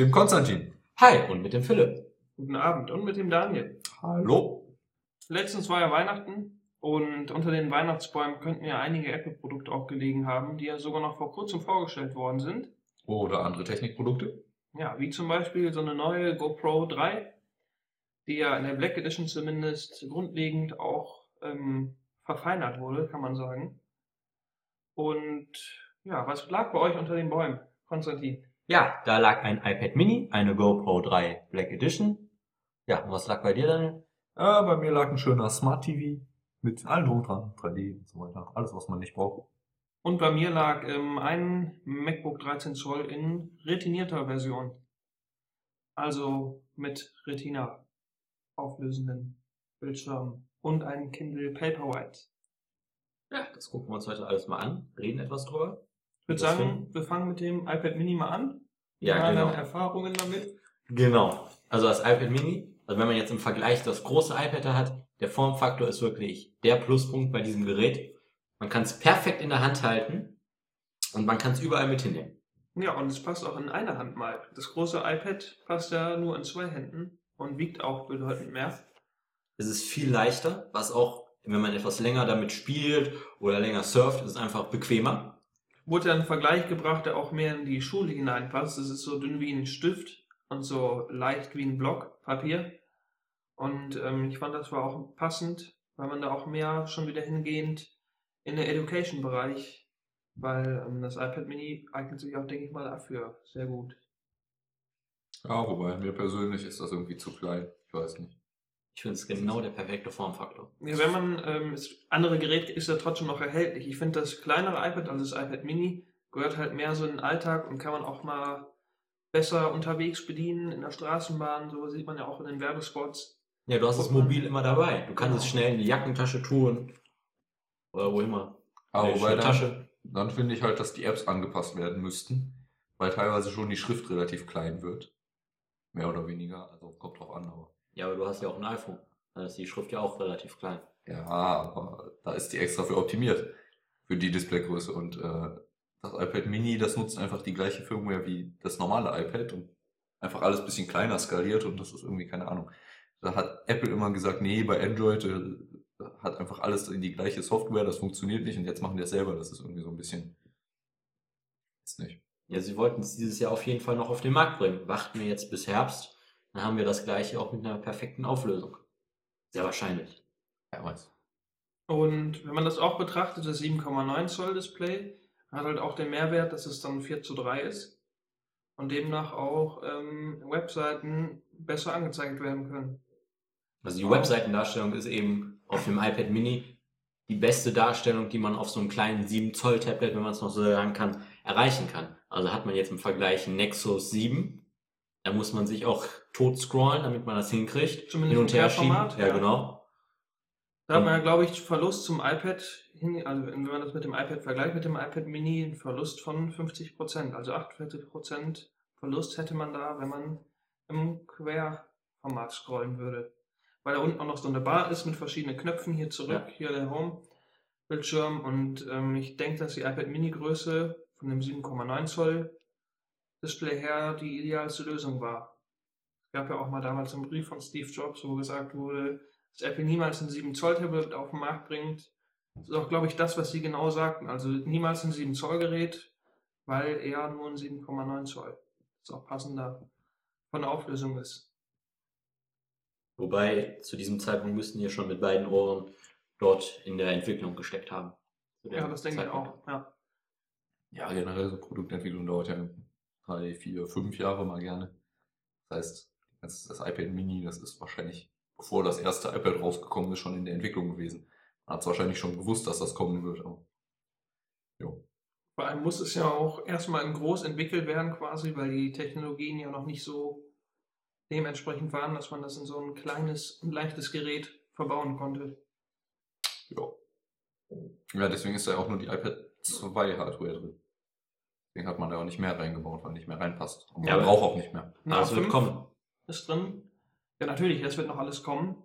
Dem Konstantin. Hi und mit dem Philipp. Guten Abend und mit dem Daniel. Hallo. Letztens war ja Weihnachten und unter den Weihnachtsbäumen könnten ja einige Apple-Produkte auch gelegen haben, die ja sogar noch vor kurzem vorgestellt worden sind. Oder andere Technikprodukte. Ja, wie zum Beispiel so eine neue GoPro 3, die ja in der Black Edition zumindest grundlegend auch ähm, verfeinert wurde, kann man sagen. Und ja, was lag bei euch unter den Bäumen, Konstantin? Ja, da lag ein iPad Mini, eine GoPro 3 Black Edition. Ja, und was lag bei dir, Daniel? Äh, bei mir lag ein schöner Smart TV mit allem drum dran, 3D und so weiter. Alles, was man nicht braucht. Und bei mir lag ähm, ein MacBook 13 Zoll in retinierter Version. Also mit Retina auflösenden Bildschirm und ein Kindle Paperwhite. Ja, das gucken wir uns heute alles mal an, reden etwas drüber. Ich würde sagen, wir fangen mit dem iPad Mini mal an. Ja, Mal genau. Erfahrungen damit. Genau. Also das iPad Mini, also wenn man jetzt im Vergleich das große iPad da hat, der Formfaktor ist wirklich der Pluspunkt bei diesem Gerät. Man kann es perfekt in der Hand halten und man kann es überall mit hinnehmen. Ja, und es passt auch in einer Hand mal. Das große iPad passt ja nur in zwei Händen und wiegt auch bedeutend mehr. Es ist viel leichter, was auch, wenn man etwas länger damit spielt oder länger surft, ist es einfach bequemer. Wurde ein Vergleich gebracht, der auch mehr in die Schule hineinpasst. Es ist so dünn wie ein Stift und so leicht wie ein Block Papier. Und ähm, ich fand, das war auch passend, weil man da auch mehr schon wieder hingehend in den Education-Bereich, weil ähm, das iPad Mini eignet sich auch, denke ich mal, dafür sehr gut. Ja, wobei mir persönlich ist das irgendwie zu klein. Ich weiß nicht. Ich finde es genau der perfekte Formfaktor. Ja, wenn man, ähm, das andere Gerät ist ja trotzdem noch erhältlich. Ich finde, das kleinere iPad, also das iPad Mini, gehört halt mehr so in den Alltag und kann man auch mal besser unterwegs bedienen, in der Straßenbahn, so sieht man ja auch in den Werbespots. Ja, du hast es mobil immer dabei. Du kannst es Genau. schnell in die Jackentasche tun. Oder wo immer. Aber In die wobei dann, Tasche. dann finde ich halt, dass die Apps angepasst werden müssten, weil teilweise schon die Schrift relativ klein wird. Mehr oder weniger, also kommt drauf an, aber. Ja, aber du hast ja auch ein iPhone. Da ist die Schrift ja auch relativ klein. Ja, aber da ist die extra für optimiert. Für die Displaygröße. Und äh, das iPad Mini, das nutzt einfach die gleiche Firmware wie das normale iPad und einfach alles ein bisschen kleiner skaliert und das ist irgendwie keine Ahnung. Da hat Apple immer gesagt, nee, bei Android äh, hat einfach alles in die gleiche Software, das funktioniert nicht und jetzt machen die es selber. Das ist irgendwie so ein bisschen. Ist nicht. Ja, sie wollten es dieses Jahr auf jeden Fall noch auf den Markt bringen. Warten wir jetzt bis Herbst, dann haben wir das gleiche auch mit einer perfekten Auflösung. Sehr wahrscheinlich. Ja, weiß. Und wenn man das auch betrachtet, das 7,9 Zoll Display hat halt auch den Mehrwert, dass es dann 4 zu 3 ist und demnach auch ähm, Webseiten besser angezeigt werden können. Also die Webseitendarstellung ist eben auf dem iPad Mini die beste Darstellung, die man auf so einem kleinen 7 Zoll Tablet, wenn man es noch so sagen kann, erreichen kann. Also hat man jetzt im Vergleich Nexus 7, da muss man sich auch tot scrollen, damit man das hinkriegt. Zumindest Hin und im her schieben. Ja, ja. genau. Da hat man ja, glaube ich, Verlust zum iPad, hin, also wenn man das mit dem iPad vergleicht, mit dem iPad Mini, einen Verlust von 50%. Also 48% Verlust hätte man da, wenn man im Querformat scrollen würde. Weil da unten auch noch so eine Bar ist mit verschiedenen Knöpfen, hier zurück, Ja. hier der Home-Bildschirm. Und ähm, ich denke, dass die iPad Mini-Größe von dem 7,9 Zoll Display her die idealste Lösung war. Es gab ja auch mal damals einen Brief von Steve Jobs, wo gesagt wurde, dass Apple niemals ein 7 Zoll Tablet auf den Markt bringt. Das ist auch, glaube ich, das, was sie genau sagten. Also niemals ein 7 Zoll Gerät, weil eher nur ein 7,9 Zoll. Das auch passender von der Auflösung ist. Wobei zu diesem Zeitpunkt müssten wir schon mit beiden Ohren dort in der Entwicklung gesteckt haben. Ja, das denke ich Zeitpunkt. auch. Ja. Ja, generell so Produktentwicklung dauert ja drei, vier, fünf Jahre mal gerne. Das heißt, das, das iPad Mini, das ist wahrscheinlich, bevor das erste iPad rausgekommen ist, schon in der Entwicklung gewesen. Man hat es wahrscheinlich schon gewusst, dass das kommen wird, aber. Jo. Vor allem muss es ja auch erstmal in groß entwickelt werden, quasi, weil die Technologien ja noch nicht so dementsprechend waren, dass man das in so ein kleines und leichtes Gerät verbauen konnte. Ja. Ja, deswegen ist da ja auch nur die iPad 2 Hardware drin. Deswegen hat man da auch nicht mehr reingebaut, weil nicht mehr reinpasst. Und man Ja, aber- braucht auch nicht mehr. Aber es wird fünf kommen. ist drin. Ja, natürlich, das wird noch alles kommen.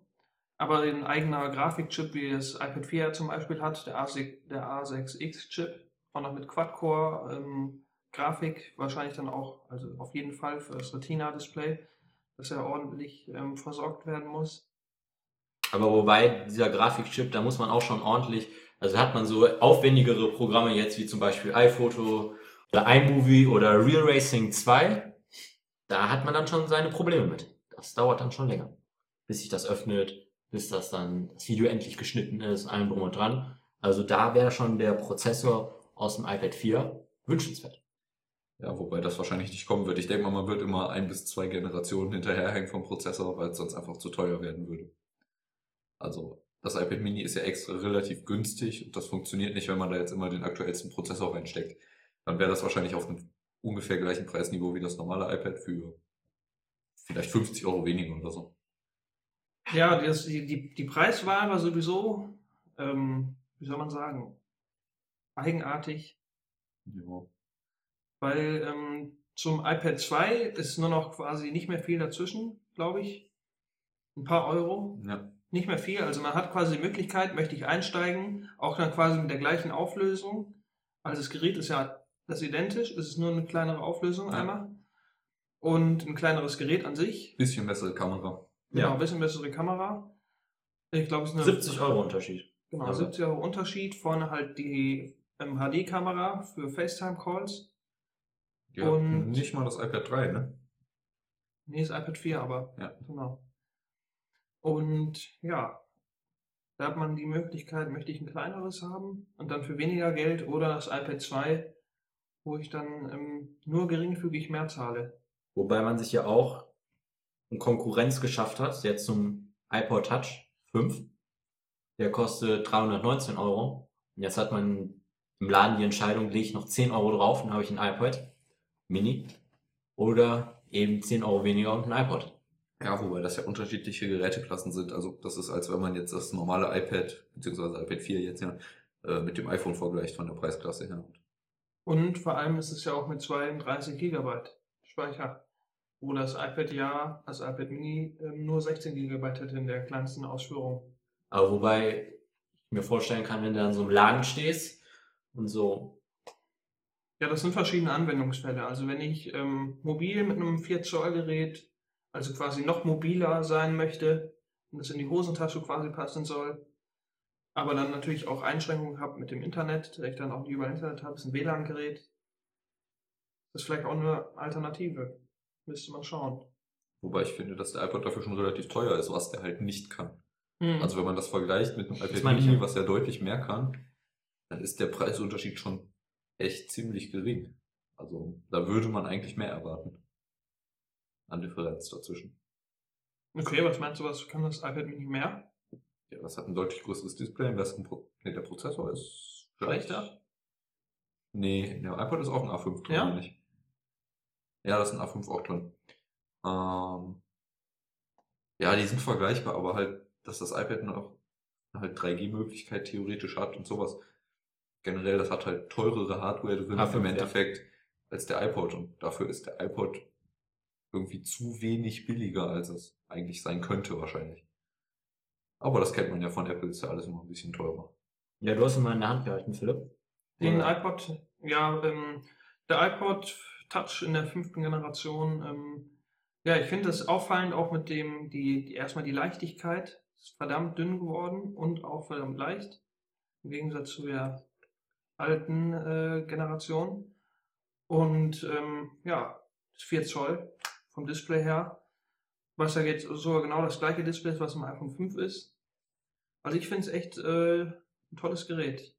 Aber ein eigener Grafikchip, wie das iPad 4 zum Beispiel hat, der, A6, der A6X-Chip, auch noch mit Quad-Core, ähm, Grafik wahrscheinlich dann auch, also auf jeden Fall für das Retina-Display, dass er ordentlich ähm, versorgt werden muss. Aber wobei dieser Grafikchip, da muss man auch schon ordentlich, also hat man so aufwendigere Programme jetzt wie zum Beispiel iPhoto iMovie oder Real Racing 2, da hat man dann schon seine Probleme mit. Das dauert dann schon länger, bis sich das öffnet, bis das dann das Video endlich geschnitten ist, allem drum und dran. Also da wäre schon der Prozessor aus dem iPad 4 wünschenswert. Ja, wobei das wahrscheinlich nicht kommen wird. Ich denke mal, man wird immer ein bis zwei Generationen hinterherhängen vom Prozessor, weil es sonst einfach zu teuer werden würde. Also das iPad Mini ist ja extra relativ günstig und das funktioniert nicht, wenn man da jetzt immer den aktuellsten Prozessor reinsteckt. Dann wäre das wahrscheinlich auf einem ungefähr gleichen Preisniveau wie das normale iPad für vielleicht 50 Euro weniger oder so. Ja, das, die, die, die Preiswahl war sowieso, ähm, wie soll man sagen, eigenartig, Ja. weil ähm, zum iPad 2 ist nur noch quasi nicht mehr viel dazwischen, glaube ich. Ein paar Euro. ja. Nicht mehr viel. Also man hat quasi die Möglichkeit, möchte ich einsteigen, auch dann quasi mit der gleichen Auflösung. Also das Gerät ist ja das ist identisch, es ist nur eine kleinere Auflösung Ja. einmal. Und ein kleineres Gerät an sich. Bisschen bessere Kamera. Genau, Ja. ein bisschen bessere Kamera. Ich glaube, es ist eine 70 Euro Unterschied. Genau, Also- 70 Euro Unterschied. Vorne halt die ähm, HD-Kamera für FaceTime-Calls. Ja, Und- nicht mal das iPad 3, ne? Nee, ist iPad 4, aber Ja. genau. Und ja, da hat man die Möglichkeit, möchte ich ein kleineres haben und dann für weniger Geld oder das iPad 2, wo ich dann ähm, nur geringfügig mehr zahle. Wobei man sich ja auch eine Konkurrenz geschafft hat, jetzt zum iPod Touch 5. Der kostet 319 Euro. Und jetzt hat man im Laden die Entscheidung, lege ich noch 10 Euro drauf und habe ich ein iPad Mini. Oder eben 10 Euro weniger und ein iPod. Ja, wobei das ja unterschiedliche Geräteklassen sind. Also das ist, als wenn man jetzt das normale iPad, beziehungsweise iPad 4 jetzt ja, äh, mit dem iPhone vergleicht von der Preisklasse her. Und vor allem ist es ja auch mit 32 GB Speicher, wo das iPad ja, das iPad Mini, ähm, nur 16 GB hätte in der kleinsten Ausführung. Aber wobei ich mir vorstellen kann, wenn du an so einem Laden stehst und so, Ja, das sind verschiedene Anwendungsfälle. Also wenn ich ähm, mobil mit einem 4 Zoll Gerät, also quasi noch mobiler sein möchte und das in die Hosentasche quasi passen soll, aber dann natürlich auch Einschränkungen habe mit dem Internet, dass ich dann auch nicht über Internet habe, ist ein WLAN-Gerät. Das ist vielleicht auch eine Alternative. Müsste man schauen. Wobei ich finde, dass der iPod dafür schon relativ teuer ist, was der halt nicht kann. Hm. Also wenn man das vergleicht mit einem iPad Mini, was ja deutlich mehr kann, dann ist der Preisunterschied schon echt ziemlich gering. Also da würde man eigentlich mehr erwarten. An Differenz dazwischen. okay, was meinst du, was kann das iPad Mini mehr? Ja, das hat ein deutlich größeres Display, einen besseren Pro nee, der Prozessor ist Schlechter? Nee, der iPod ist auch ein A5 drin, Ja? nicht? Ja, da ist ein A5 auch drin. Ähm, ja, die sind vergleichbar, aber halt, dass das iPad noch halt 3G-Möglichkeit theoretisch hat und sowas. Generell, das hat halt teurere Hardware drin A5, im ja. Endeffekt als der iPod und dafür ist der iPod irgendwie zu wenig billiger, als es eigentlich sein könnte wahrscheinlich. Aber das kennt man ja von Apple, ist ja alles immer ein bisschen teurer. ja, du hast ihn mal in der Hand gehalten, Philipp. Den Oder- iPod, ja, ähm, der iPod Touch in der fünften Generation, ähm, ja, ich finde es auffallend auch mit dem, die, die erstmal die Leichtigkeit ist verdammt dünn geworden und auch verdammt leicht, im Gegensatz zu der alten äh, Generation. Und ähm, ja, das 4 Zoll vom Display her, was ja jetzt sogar genau das gleiche Display ist, was im iPhone 5 ist. Also ich finde es echt äh, ein tolles Gerät.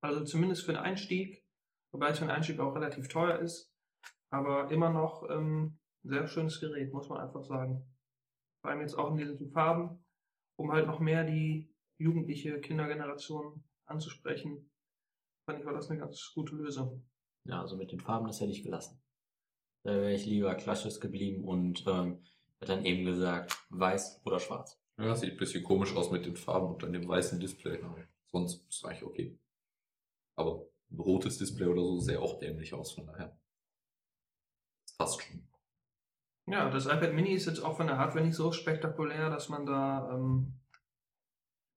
Also zumindest für den Einstieg, wobei es für den Einstieg auch relativ teuer ist, aber immer noch ähm, ein sehr schönes Gerät, muss man einfach sagen. Vor allem jetzt auch in diesen Farben, um halt noch mehr die jugendliche Kindergeneration anzusprechen. Fand ich, war das eine ganz gute Lösung. Ja, also mit den Farben, das hätte ich gelassen. Da wäre ich lieber klassisch geblieben und ähm, hätte dann eben gesagt, weiß oder schwarz. Ja, sieht ein bisschen komisch aus mit den Farben und dann dem weißen Display. Aber sonst ist eigentlich okay. Aber ein rotes Display oder so sähe auch dämlich aus, von daher. Das passt schon. Ja, das iPad Mini ist jetzt auch von der Hardware nicht so spektakulär, dass man da ähm,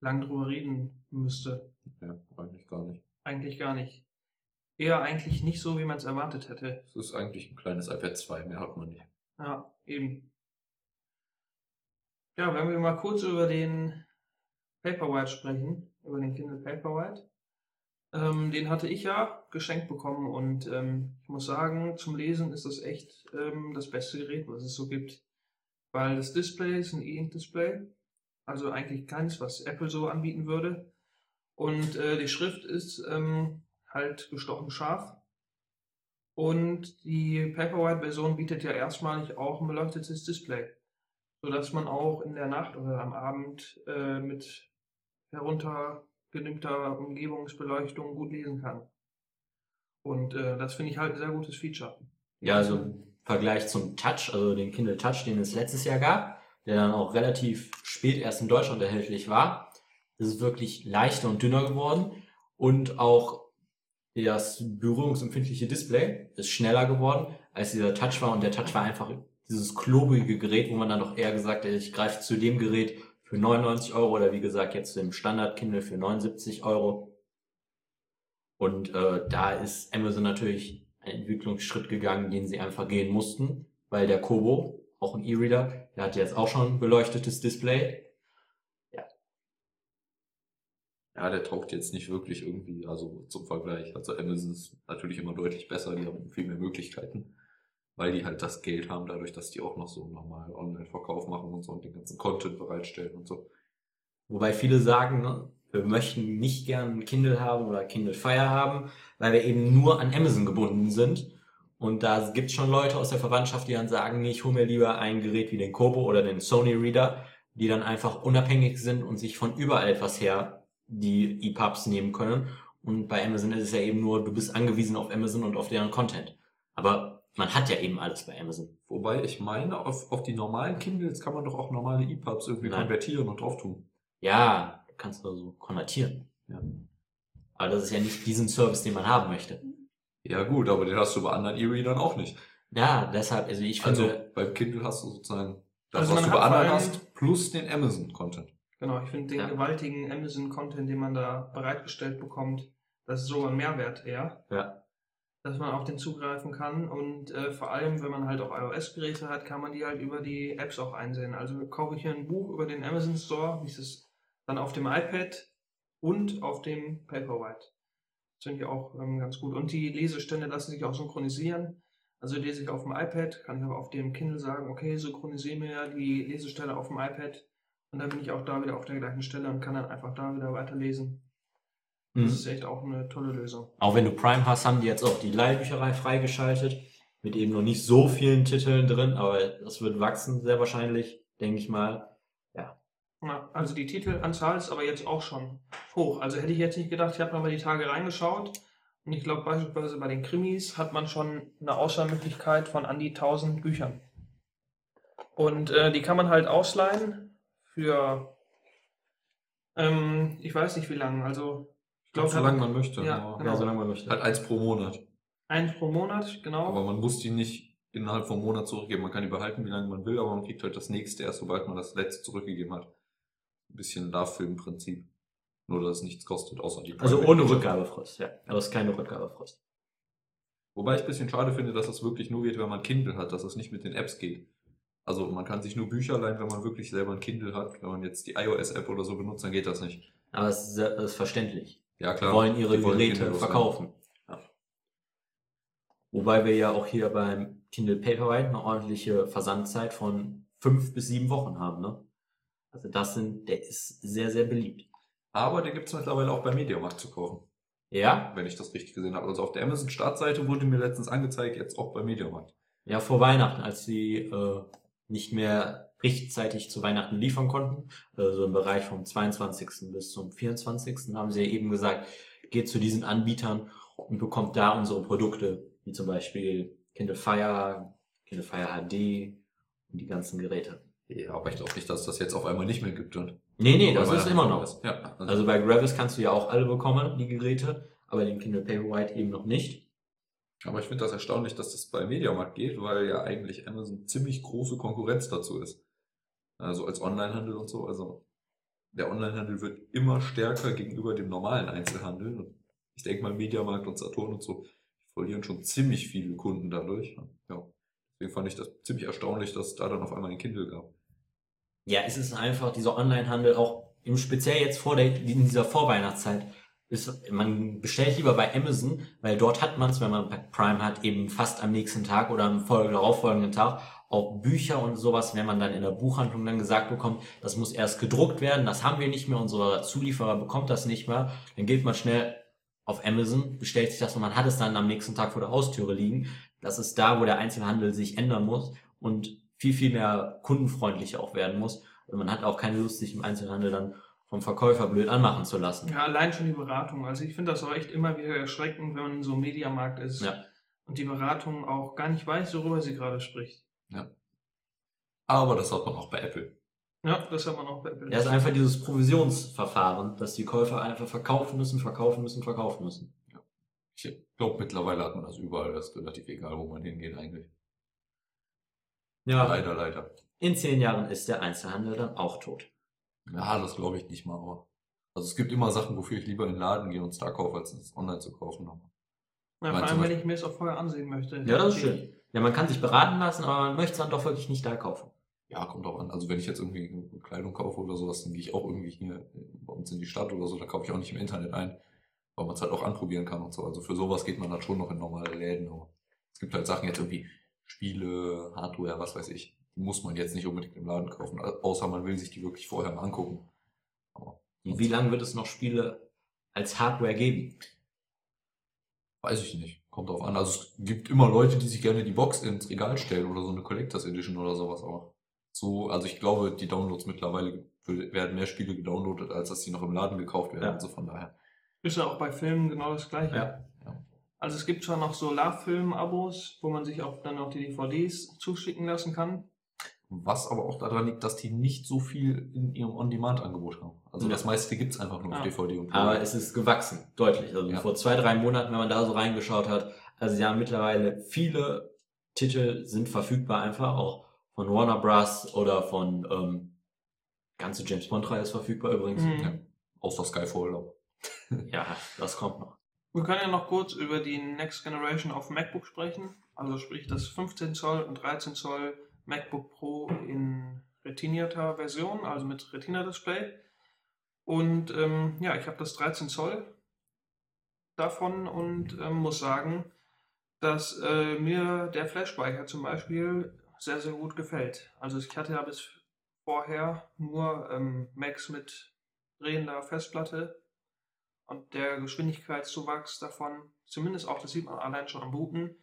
lang drüber reden müsste. Ja, eigentlich gar nicht. Eigentlich gar nicht. eher eigentlich nicht so, wie man es erwartet hätte. Es ist eigentlich ein kleines iPad 2, mehr hat man nicht. Ja, eben. Ja, wenn wir mal kurz über den Paperwhite sprechen, über den Kindle Paperwhite. Ähm, den hatte ich ja geschenkt bekommen und ähm, ich muss sagen, zum Lesen ist das echt ähm, das beste Gerät, was es so gibt. Weil das Display ist ein E-Ink-Display, also eigentlich keins, was Apple so anbieten würde. Und äh, die Schrift ist ähm, halt gestochen scharf. Und die Paperwhite-Version bietet ja erstmalig auch ein beleuchtetes Display, sodass man auch in der Nacht oder am Abend äh, mit heruntergenimmter Umgebungsbeleuchtung gut lesen kann. Und äh, das finde ich halt ein sehr gutes Feature. Ja, also im Vergleich zum Touch, also den Kindle Touch, den es letztes Jahr gab, der dann auch relativ spät erst in Deutschland erhältlich war, ist es wirklich leichter und dünner geworden und auch das berührungsempfindliche Display ist schneller geworden, als dieser Touch war und der Touch war einfach dieses klobige Gerät, wo man dann doch eher gesagt hat, ich greife zu dem Gerät für 99 Euro oder wie gesagt jetzt im Standard Kindle für 79 Euro. Und äh, da ist Amazon natürlich einen Entwicklungsschritt gegangen, den sie einfach gehen mussten, weil der Kobo, auch ein E-Reader, der hat jetzt auch schon beleuchtetes Display. Ja, der taugt jetzt nicht wirklich irgendwie, also zum Vergleich. Also Amazon ist natürlich immer deutlich besser, die haben viel mehr Möglichkeiten, weil die halt das Geld haben, dadurch, dass die auch noch so normal Online-Verkauf machen und so und den ganzen Content bereitstellen und so. Wobei viele sagen, ne, wir möchten nicht gern Kindle haben oder Kindle Fire haben, weil wir eben nur an Amazon gebunden sind. Und da gibt es schon Leute aus der Verwandtschaft, die dann sagen, nee, ich hole mir lieber ein Gerät wie den Kobo oder den Sony Reader, die dann einfach unabhängig sind und sich von überall etwas her die EPUBs nehmen können. Und bei Amazon ist es ja eben nur, du bist angewiesen auf Amazon und auf deren Content. Aber man hat ja eben alles bei Amazon. Wobei ich meine, auf, auf die normalen Kindles kann man doch auch normale EPUBs irgendwie Nein. konvertieren und drauf tun. Ja, du kannst nur so konvertieren. Ja. Aber das ist ja nicht diesen Service, den man haben möchte. Ja gut, aber den hast du bei anderen E-Readern auch nicht. Ja, deshalb, also ich finde, Also beim Kindle hast du sozusagen das, Also was du bei anderen hast, plus den Amazon-Content. Genau, ich finde den Ja. gewaltigen Amazon-Content, den man da bereitgestellt bekommt, das ist sogar ein Mehrwert eher. Ja. Dass man auf den zugreifen kann und äh, vor allem, wenn man halt auch iOS-Geräte hat, kann man die halt über die Apps auch einsehen. Also kaufe ich hier ein Buch über den Amazon Store, wie es dann auf dem iPad und auf dem Paperwhite. Das finde ich auch ähm, ganz gut. Und die Lesestände lassen sich auch synchronisieren. Also lese ich auf dem iPad, kann ich aber auf dem Kindle sagen, okay, synchronisiere mir die Lesestelle auf dem iPad und dann bin ich auch da wieder auf der gleichen Stelle und kann dann einfach da wieder weiterlesen. Das Mhm. ist echt auch eine tolle Lösung. auch wenn du Prime hast, haben die jetzt auch die Leihbücherei freigeschaltet. Mit eben noch nicht so vielen Titeln drin, aber das wird wachsen, sehr wahrscheinlich, denke ich mal. Ja, also die Titelanzahl ist aber jetzt auch schon hoch. Also hätte ich jetzt nicht gedacht, ich habe mal die Tage reingeschaut und ich glaube beispielsweise bei den Krimis hat man schon eine Auswahlmöglichkeit von an die 1000 Büchern. Und äh, die kann man halt ausleihen für, ähm, ich weiß nicht wie lange, also ich glaube, solange man möchte. Ja, aber genau. solange man möchte. Halt eins pro Monat. eins pro Monat, genau. Aber man muss die nicht innerhalb vom Monat zurückgeben. Man kann die behalten, wie lange man will, aber man kriegt halt das nächste erst, sobald man das letzte zurückgegeben hat. Ein bisschen Love-Film-Prinzip. Nur, dass es nichts kostet, außer die Also ohne. Rückgabefrist, ja. Aber es ist keine Rückgabefrist. Wobei ich ein bisschen schade finde, dass das wirklich nur geht, wenn man Kindle hat, dass das nicht mit den Apps geht. Also man kann sich nur Bücher leihen, wenn man wirklich selber ein Kindle hat. Wenn man jetzt die iOS-App oder so benutzt, dann geht das nicht. Aber es ist, ist verständlich. Ja, klar. wollen ihre wollen Geräte verkaufen. Ja. Wobei wir ja auch hier beim Kindle Paperwhite eine ordentliche Versandzeit von fünf bis sieben Wochen haben, ne? Also das sind, der ist sehr, sehr beliebt. Aber der gibt es mittlerweile auch bei Mediamarkt zu kaufen, Ja? wenn ich das richtig gesehen habe. Also auf der Amazon-Startseite wurde mir letztens angezeigt, jetzt auch bei Mediamarkt. Ja, vor Weihnachten, als sie äh, nicht mehr rechtzeitig zu Weihnachten liefern konnten, also im Bereich vom 22. bis zum 24. haben sie eben gesagt, geht zu diesen Anbietern und bekommt da unsere Produkte, wie zum Beispiel Kindle Fire, Kindle Fire HD und die ganzen Geräte. Ja, aber ich glaube nicht, dass es das jetzt auf einmal nicht mehr gibt. Und Nee, nee, das ist immer noch. ist. Ja, also, Also bei Gravis kannst du ja auch alle bekommen, die Geräte, aber den Kindle Paperwhite eben noch nicht. aber ich finde das erstaunlich, dass das bei Mediamarkt geht, weil ja eigentlich Amazon ziemlich große Konkurrenz dazu ist. Also als Onlinehandel und so. Also der Onlinehandel wird immer stärker gegenüber dem normalen Einzelhandel. Ich denke mal Mediamarkt und Saturn und so, verlieren schon ziemlich viele Kunden dadurch. Ja. Deswegen fand ich das ziemlich erstaunlich, dass es da dann auf einmal ein Kindle gab. Ja, es ist einfach dieser Onlinehandel auch im speziell jetzt vor der, in dieser Vorweihnachtszeit ist, man bestellt lieber bei Amazon, weil dort hat man es, wenn man Prime hat, eben fast am nächsten Tag oder am darauffolgenden Tag auch Bücher und sowas, wenn man dann in der Buchhandlung dann gesagt bekommt, das muss erst gedruckt werden, das haben wir nicht mehr, unser Zulieferer bekommt das nicht mehr, dann geht man schnell auf Amazon, bestellt sich das und man hat es dann am nächsten Tag vor der Haustüre liegen. Das ist da, wo der Einzelhandel sich ändern muss und viel, viel mehr kundenfreundlicher auch werden muss. Und man hat auch keine Lust, sich im Einzelhandel dann vom Verkäufer blöd anmachen zu lassen. Ja, allein schon die Beratung. Also ich finde das auch echt immer wieder erschreckend, wenn man in so einem Mediamarkt ist Ja. und die Beratung auch gar nicht weiß, worüber sie gerade spricht. Aber das hat man auch bei Apple. Ja, das hat man auch bei Apple. Ja, ist einfach dieses Provisionsverfahren, dass die Käufer einfach verkaufen müssen, verkaufen müssen, verkaufen müssen. Ich glaube, mittlerweile hat man das überall. Das ist relativ egal, wo man hingeht eigentlich. Ja, Leider, leider. in zehn Jahren ist der Einzelhandel dann auch tot. Ja, das glaube ich nicht mal. Aber also es gibt immer Sachen, wofür ich lieber in den Laden gehe und es da kaufe, als es online zu kaufen. Ja, vor allem, wenn ich mir es auch vorher ansehen möchte. Ja, das ist schön. Ja, man kann sich beraten lassen, aber man möchte es dann doch wirklich nicht da kaufen. Ja, kommt auch an. Also wenn ich jetzt irgendwie Kleidung kaufe oder sowas, dann gehe ich auch irgendwie hier bei uns in die Stadt oder so, da kaufe ich auch nicht im Internet ein, weil man es halt auch anprobieren kann und so. Also für sowas geht man dann schon noch in normale Läden. Aber es gibt halt Sachen jetzt irgendwie Spiele, Hardware, was weiß ich. Die muss man jetzt nicht unbedingt im Laden kaufen, außer man will sich die wirklich vorher mal angucken. Aber Und wie lange wird es noch Spiele als Hardware geben? weiß ich nicht. Kommt drauf an. Also es gibt immer Leute, die sich gerne die Box ins Regal stellen oder so eine Collectors Edition oder sowas. Aber so, also ich glaube, die Downloads mittlerweile werden mehr Spiele gedownloadet, als dass die noch im Laden gekauft werden. Ja. Also von daher. Ist ja auch bei Filmen genau das gleiche. Ja. Ja. Also es gibt zwar noch so Love-Film-Abos, wo man sich auch dann noch die DVDs zuschicken lassen kann. Was aber auch daran liegt, dass die nicht so viel in ihrem On-Demand-Angebot haben. Also Ja. das meiste gibt's einfach nur auf Ja. DVD und Aber es ist gewachsen, deutlich. Also Ja. vor zwei, drei Monaten, wenn man da so reingeschaut hat, also ja, mittlerweile viele Titel sind verfügbar einfach, auch von Warner Bros. oder von ähm, ganze James Bond-Reihe ist verfügbar übrigens. Mhm. Ja. Außer Skyfall. Ja, das kommt noch. Wir können ja noch kurz über die Next Generation auf MacBook sprechen. Also sprich das 15 Zoll und 13 Zoll MacBook Pro in retinierter Version, also mit Retina-Display. Und ähm, ja, ich habe das 13 Zoll davon und ähm, muss sagen, dass äh, mir der Flash-Speicher zum Beispiel sehr, sehr gut gefällt. Also ich hatte ja bis vorher nur ähm, Macs mit drehender Festplatte und der Geschwindigkeitszuwachs davon, zumindest auch, das sieht man allein schon am Booten,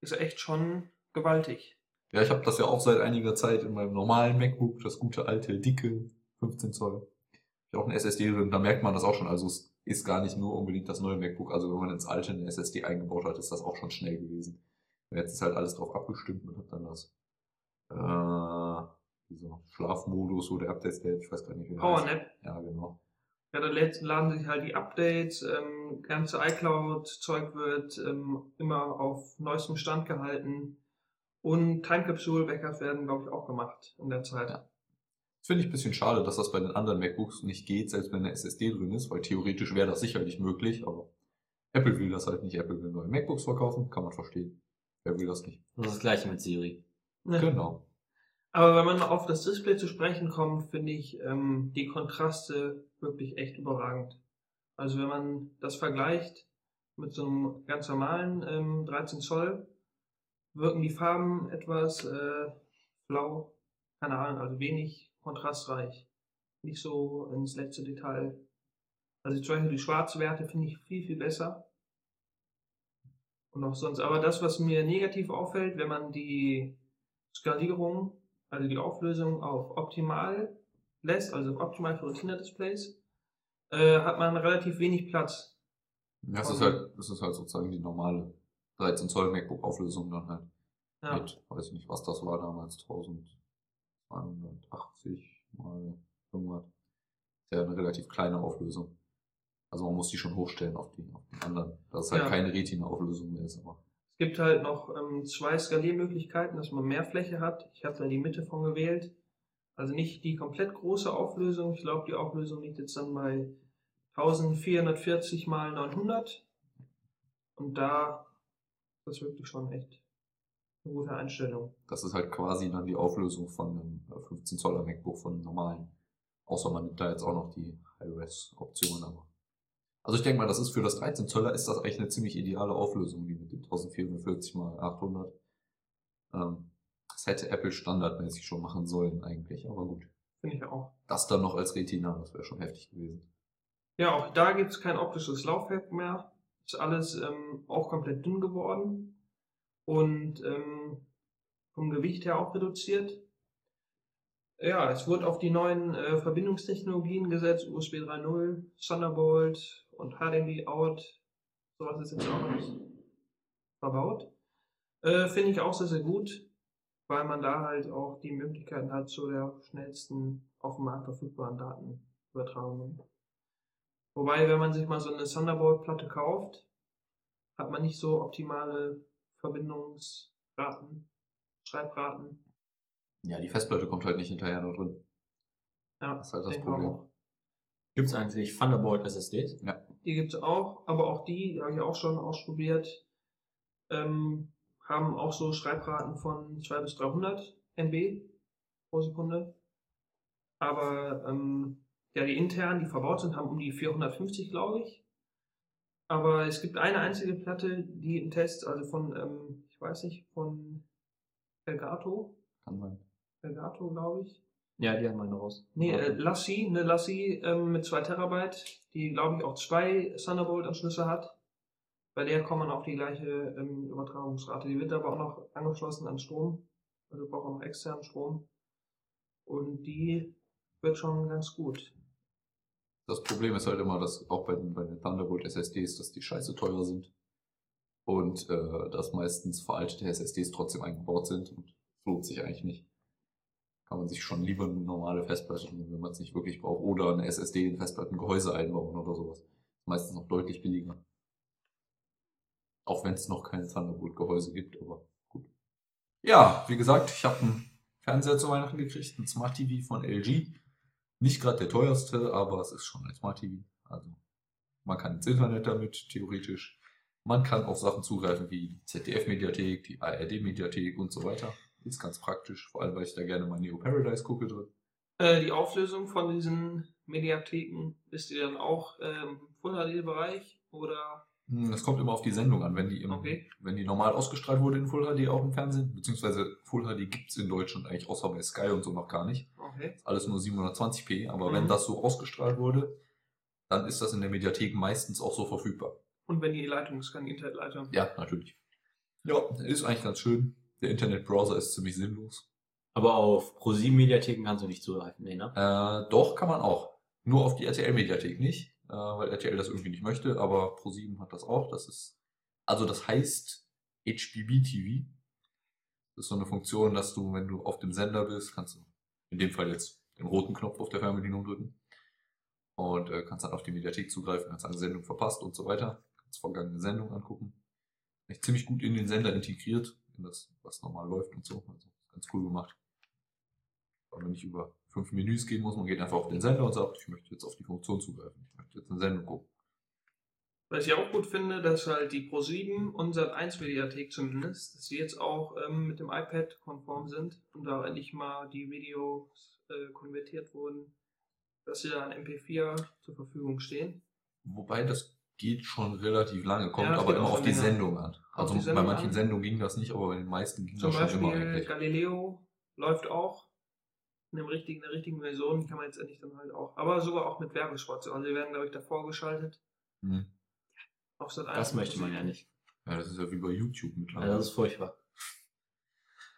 ist echt schon gewaltig. Ja, ich habe das ja auch seit einiger Zeit in meinem normalen MacBook, das gute alte, dicke 15 Zoll. Ich habe auch eine SSD drin, da merkt man das auch schon. Also es ist gar nicht nur unbedingt das neue MacBook. Also wenn man ins alte eine SSD eingebaut hat, ist das auch schon schnell gewesen. Jetzt ist halt alles drauf abgestimmt und hat dann das äh, dieser Schlafmodus oder Update-State, ich weiß gar nicht, wie der heißt. PowerNap, Ja, genau. ja, da lädt- laden sich halt die Updates, ähm, ganze iCloud-Zeug wird ähm, immer auf neuestem Stand gehalten und Time Capsule Backups werden, glaube ich, auch gemacht in der Zeit. Ja. Das finde ich ein bisschen schade, dass das bei den anderen MacBooks nicht geht, selbst wenn eine SSD drin ist, weil theoretisch wäre das sicherlich möglich, aber Apple will das halt nicht. Apple will neue MacBooks verkaufen, kann man verstehen. Wer will das nicht? Das ist das gleiche mit Siri. Ja. Genau. Aber wenn man auf das Display zu sprechen kommt, finde ich ähm, die Kontraste wirklich echt überragend. Also wenn man das vergleicht mit so einem ganz normalen ähm, 13 Zoll, wirken die Farben etwas äh, blau, keine Ahnung, also wenig kontrastreich. Nicht so ins letzte Detail. Also zum Beispiel die Schwarzwerte finde ich viel, viel besser. Und auch sonst. Aber das, was mir negativ auffällt, wenn man die Skalierung, also die Auflösung auf optimal lässt, also optimal für Retina-Displays, äh, hat man relativ wenig Platz. Das ist halt, das ist halt sozusagen die normale 13 Zoll MacBook Auflösung dann halt. Ja. Mit, weiß ich nicht, was das war damals, 1280 mal irgendwas. Ist ja eine relativ kleine Auflösung. Also man muss die schon hochstellen auf die, auf den anderen. Das ist halt Ja. keine Retina-Auflösung mehr ist, aber. Es gibt halt noch ähm, zwei Skaliermöglichkeiten, dass man mehr Fläche hat. Ich habe da die Mitte von gewählt. Also nicht die komplett große Auflösung. Ich glaube, die Auflösung liegt jetzt dann bei 1440 mal 900. Und da das ist wirklich schon echt eine gute Einstellung. Das ist halt quasi dann die Auflösung von einem 15 Zoller MacBook von einem normalen. Außer man nimmt da jetzt auch noch die High-Res-Option, aber. Also ich denke mal, das ist für das 13 Zoller ist das eigentlich eine ziemlich ideale Auflösung, die mit dem 1440 mal 800. Ähm, das hätte Apple standardmäßig schon machen sollen eigentlich, aber gut. Finde ich auch. Das dann noch als Retina, das wäre schon heftig gewesen. Ja, auch da gibt es kein optisches Laufwerk mehr. Ist alles ähm, auch komplett dünn geworden und ähm, vom Gewicht her auch reduziert. Ja, es wurde auf die neuen äh, Verbindungstechnologien gesetzt, USB 3.0, Thunderbolt und HDMI Out. Sowas ist jetzt auch alles verbaut. Äh, Finde ich auch sehr, sehr gut, weil man da halt auch die Möglichkeiten hat zu der schnellsten auf dem Markt verfügbaren Datenübertragung. Wobei, wenn man sich mal so eine Thunderbolt-Platte kauft, hat man nicht so optimale Verbindungsraten, Schreibraten. Ja, die Festplatte kommt halt nicht hinterher da drin. Ja, Das ist halt das Problem. Gibt es eigentlich Thunderbolt SSDs? Die gibt es auch, aber auch die, die habe ich auch schon ausprobiert, ähm, haben auch so Schreibraten von 200 bis 300 MB pro Sekunde. Aber ähm, ja, die internen, die verbaut sind, haben um die 450, glaube ich. Aber es gibt eine einzige Platte, die im Test, also von, ähm, ich weiß nicht, von Elgato, Kann sein. Elgato, glaube ich. Ja, die haben eine raus. Nee, äh, Lassi, eine Lassi ähm, mit 2 Terabyte, die glaube ich auch zwei Thunderbolt-Anschlüsse hat. Bei der kommt man auf die gleiche ähm, Übertragungsrate. Die wird aber auch noch angeschlossen an Strom. Also braucht auch noch externen Strom. Und die wird schon ganz gut. Das Problem ist halt immer, dass auch bei den, bei den Thunderbolt SSDs, dass die scheiße teuer sind. Und äh, dass meistens veraltete SSDs trotzdem eingebaut sind und das lohnt sich eigentlich nicht. Kann man sich schon lieber eine normale Festplatte nehmen, wenn man es nicht wirklich braucht. Oder eine SSD in Festplattengehäuse einbauen oder sowas. Meistens noch deutlich billiger. Auch wenn es noch keine Thunderbolt-Gehäuse gibt, aber gut. Ja, wie gesagt, ich habe einen Fernseher zu Weihnachten gekriegt, ein Smart TV von LG. Nicht gerade der teuerste, aber es ist schon ein Smart TV. Also man kann ins Internet damit, theoretisch. Man kann auf Sachen zugreifen wie die ZDF-Mediathek, die ARD-Mediathek und so weiter. Ist ganz praktisch, vor allem weil ich da gerne mal Neo Paradise gucke drin. Äh, die Auflösung von diesen Mediatheken ist die dann auch ähm, Full HD-Bereich oder Das kommt immer auf die Sendung an. Wenn die, im, Okay. wenn die normal ausgestrahlt wurde in Full HD auch im Fernsehen, beziehungsweise Full HD gibt's in Deutschland eigentlich außer bei Sky und so noch gar nicht. okay. Alles nur 720p. Aber Mhm. wenn das so ausgestrahlt wurde, dann ist das in der Mediathek meistens auch so verfügbar. Und wenn die Leitung ist, kann die Internetleitung. Ja, natürlich. Ja, ist eigentlich ganz schön. Der Internetbrowser ist ziemlich sinnlos. Aber auf Pro7-Mediatheken kannst du nicht zugreifen, nee, ne? Äh, doch, kann man auch. Nur auf die RTL-Mediathek nicht, äh, weil RTL das irgendwie nicht möchte, aber Pro7 hat das auch. Das ist, also das heißt HBB TV. Das ist so eine Funktion, dass du, wenn du auf dem Sender bist, kannst du in dem Fall jetzt den roten Knopf auf der Fernbedienung drücken und äh, kannst dann auf die Mediathek zugreifen, kannst eine Sendung verpasst und so weiter. Kannst vergangene Sendung angucken. Echt ziemlich gut in den Sender integriert, in das, was normal läuft und so. Also ganz cool gemacht. Aber wenn ich über fünf Menüs gehen muss, man geht einfach auf den Sender und sagt, ich möchte jetzt auf die Funktion zugreifen. Ich möchte jetzt eine Sendung gucken. Was ich auch gut finde, dass halt die Pro7 und Sat1 Mediathek zumindest, dass sie jetzt auch ähm, mit dem iPad konform sind und da endlich mal die Videos äh, konvertiert wurden, dass sie da an MP4 zur Verfügung stehen. Wobei das geht schon relativ lange, kommt Ja, aber immer auf die länger. Sendung an. Also die bei Sendung manchen an. Sendungen ging das nicht, aber bei den meisten ging Zum das schon immer Beispiel eigentlich. Galileo läuft auch in, dem richtigen, in der richtigen Version, die kann man jetzt endlich dann halt auch. Aber sogar auch mit Werbespots. Also die werden, glaube ich, davor geschaltet. Hm. Auf Sat1 Das möchte man Pro7. ja nicht. Ja, das ist ja wie bei YouTube mittlerweile. das ist furchtbar.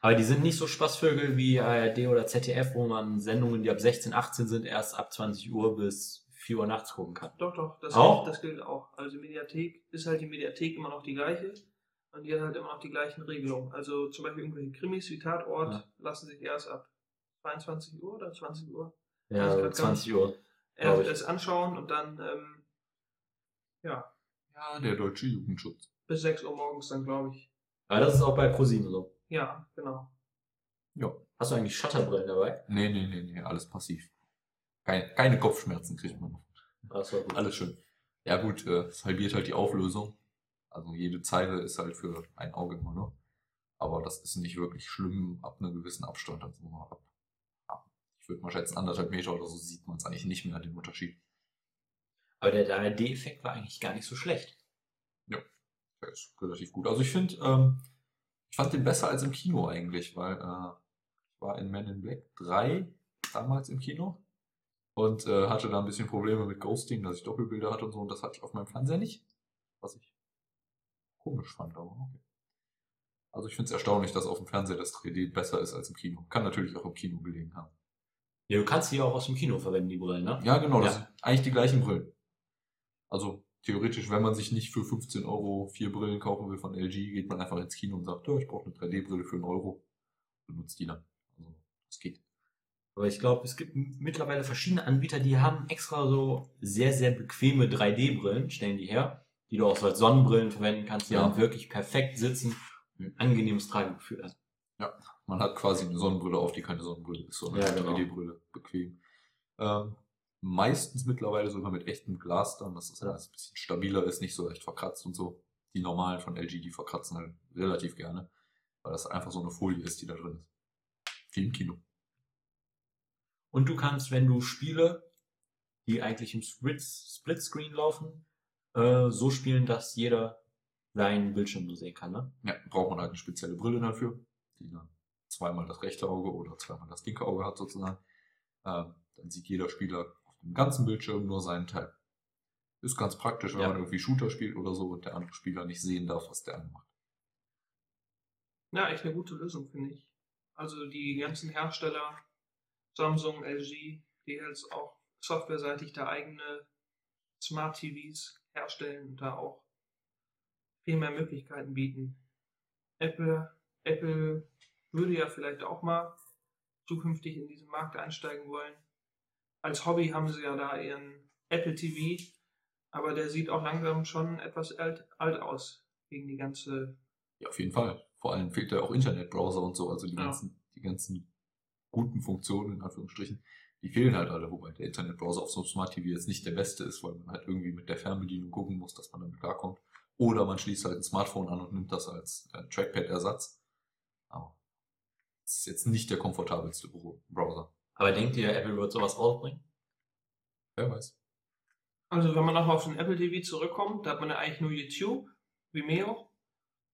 Aber die sind nicht so Spaßvögel wie ARD oder ZDF, wo man Sendungen, die ab 16, 18 sind, erst ab 20 Uhr bis 4 Uhr nachts gucken kann. Doch, doch, das, Auch? Gilt, das gilt auch. Also die Mediathek ist halt die Mediathek immer noch die gleiche und die hat halt immer noch die gleichen Regelungen. Also zum Beispiel irgendwelche Krimis wie Tatort Ja. lassen sich erst ab 22 Uhr oder 20 Uhr Ja, Also so grad 20 Uhr. erst, Glaub ich. erst anschauen und dann ähm, ja, Ja, der deutsche Jugendschutz. bis 6 Uhr morgens dann, glaube ich. Aber das ist auch bei ProSieben so. Ja, genau. Ja. Hast du eigentlich Shutterbrillen dabei? Nee, nee, nee, nee, alles passiv. Keine, keine Kopfschmerzen kriegt man. Gut. Alles schön. Ja gut, äh, es halbiert halt die Auflösung. Also jede Zeile ist halt für ein Auge immer nur. Aber das ist nicht wirklich schlimm ab einem gewissen Abstand. Also ab, ich würde mal schätzen, anderthalb Meter oder so sieht man es eigentlich nicht mehr, den Unterschied. Aber der 3D-Effekt war eigentlich gar nicht so schlecht. Der ist relativ gut. Also ich finde, ähm, ich fand den besser als im Kino eigentlich, weil äh, ich war in Men in Black 3 damals im Kino und äh, hatte da ein bisschen Probleme mit Ghosting, dass ich Doppelbilder hatte und so und das hatte ich auf meinem Fernseher nicht. Was ich komisch fand, aber okay. Also ich finde es erstaunlich, dass auf dem Fernseher das 3D besser ist als im Kino. Kann natürlich auch im Kino gelegen haben. Ja, du kannst die auch aus dem Kino verwenden, die Brillen, ne? Ja, genau, das Ja. sind eigentlich die gleichen Brillen. Also theoretisch, wenn man sich nicht für 15 Euro vier Brillen kaufen will von LG, geht man einfach ins Kino und sagt, ja, ich brauche eine 3D-Brille für einen Euro. Benutzt die dann. Also, das geht. Aber ich glaube, es gibt mittlerweile verschiedene Anbieter, die haben extra so sehr, sehr bequeme 3D-Brillen, stellen die her, die du auch so als Sonnenbrillen verwenden kannst, die Ja. dann wirklich perfekt sitzen und ein angenehmes Tragegefühl hast. Man hat quasi eine Sonnenbrille auf, die keine Sonnenbrille ist, sondern Ja, eine genau. 3D-Brille. Bequem. Ähm, meistens mittlerweile sogar mit echtem Glas dann, dass das Ja. alles ein bisschen stabiler ist, nicht so leicht verkratzt und so. Die normalen von LG, die verkratzen halt relativ gerne, weil das einfach so eine Folie ist, die da drin ist. Wie im Kino. Und du kannst, wenn du Spiele, die eigentlich im Split- Splitscreen laufen, äh, so spielen, dass jeder seinen Bildschirm nur sehen kann, ne? Ja, braucht man halt eine spezielle Brille dafür, die dann zweimal das rechte Auge oder zweimal das linke Auge hat sozusagen. Ähm, dann sieht jeder Spieler auf dem ganzen Bildschirm nur seinen Teil. Ist ganz praktisch, wenn Ja. man irgendwie Shooter spielt oder so und der andere Spieler nicht sehen darf, was der andere macht. Ja, echt eine gute Lösung, finde ich. Also die ganzen Hersteller, Samsung, LG, die jetzt auch softwareseitig da eigene Smart TVs herstellen und da auch viel mehr Möglichkeiten bieten. Apple, Apple würde ja vielleicht auch mal zukünftig in diesen Markt einsteigen wollen. Als Hobby haben sie ja da ihren Apple TV, aber der sieht auch langsam schon etwas alt, alt aus gegen die ganze Ja, auf jeden Fall. Vor allem fehlt da auch Internetbrowser und so, also die Ja. ganzen, die ganzen guten Funktionen, in Anführungsstrichen, die fehlen halt alle, wobei der Internetbrowser auf so einem Smart TV jetzt nicht der beste ist, weil man halt irgendwie mit der Fernbedienung gucken muss, dass man damit klarkommt. Oder man schließt halt ein Smartphone an und nimmt das als äh, Trackpad-Ersatz. Es ist jetzt nicht der komfortabelste Bro- Browser. Aber denkt ihr, Apple wird sowas rausbringen? Wer weiß. Also wenn man nochmal auf den Apple TV zurückkommt, da hat man ja eigentlich nur YouTube, Vimeo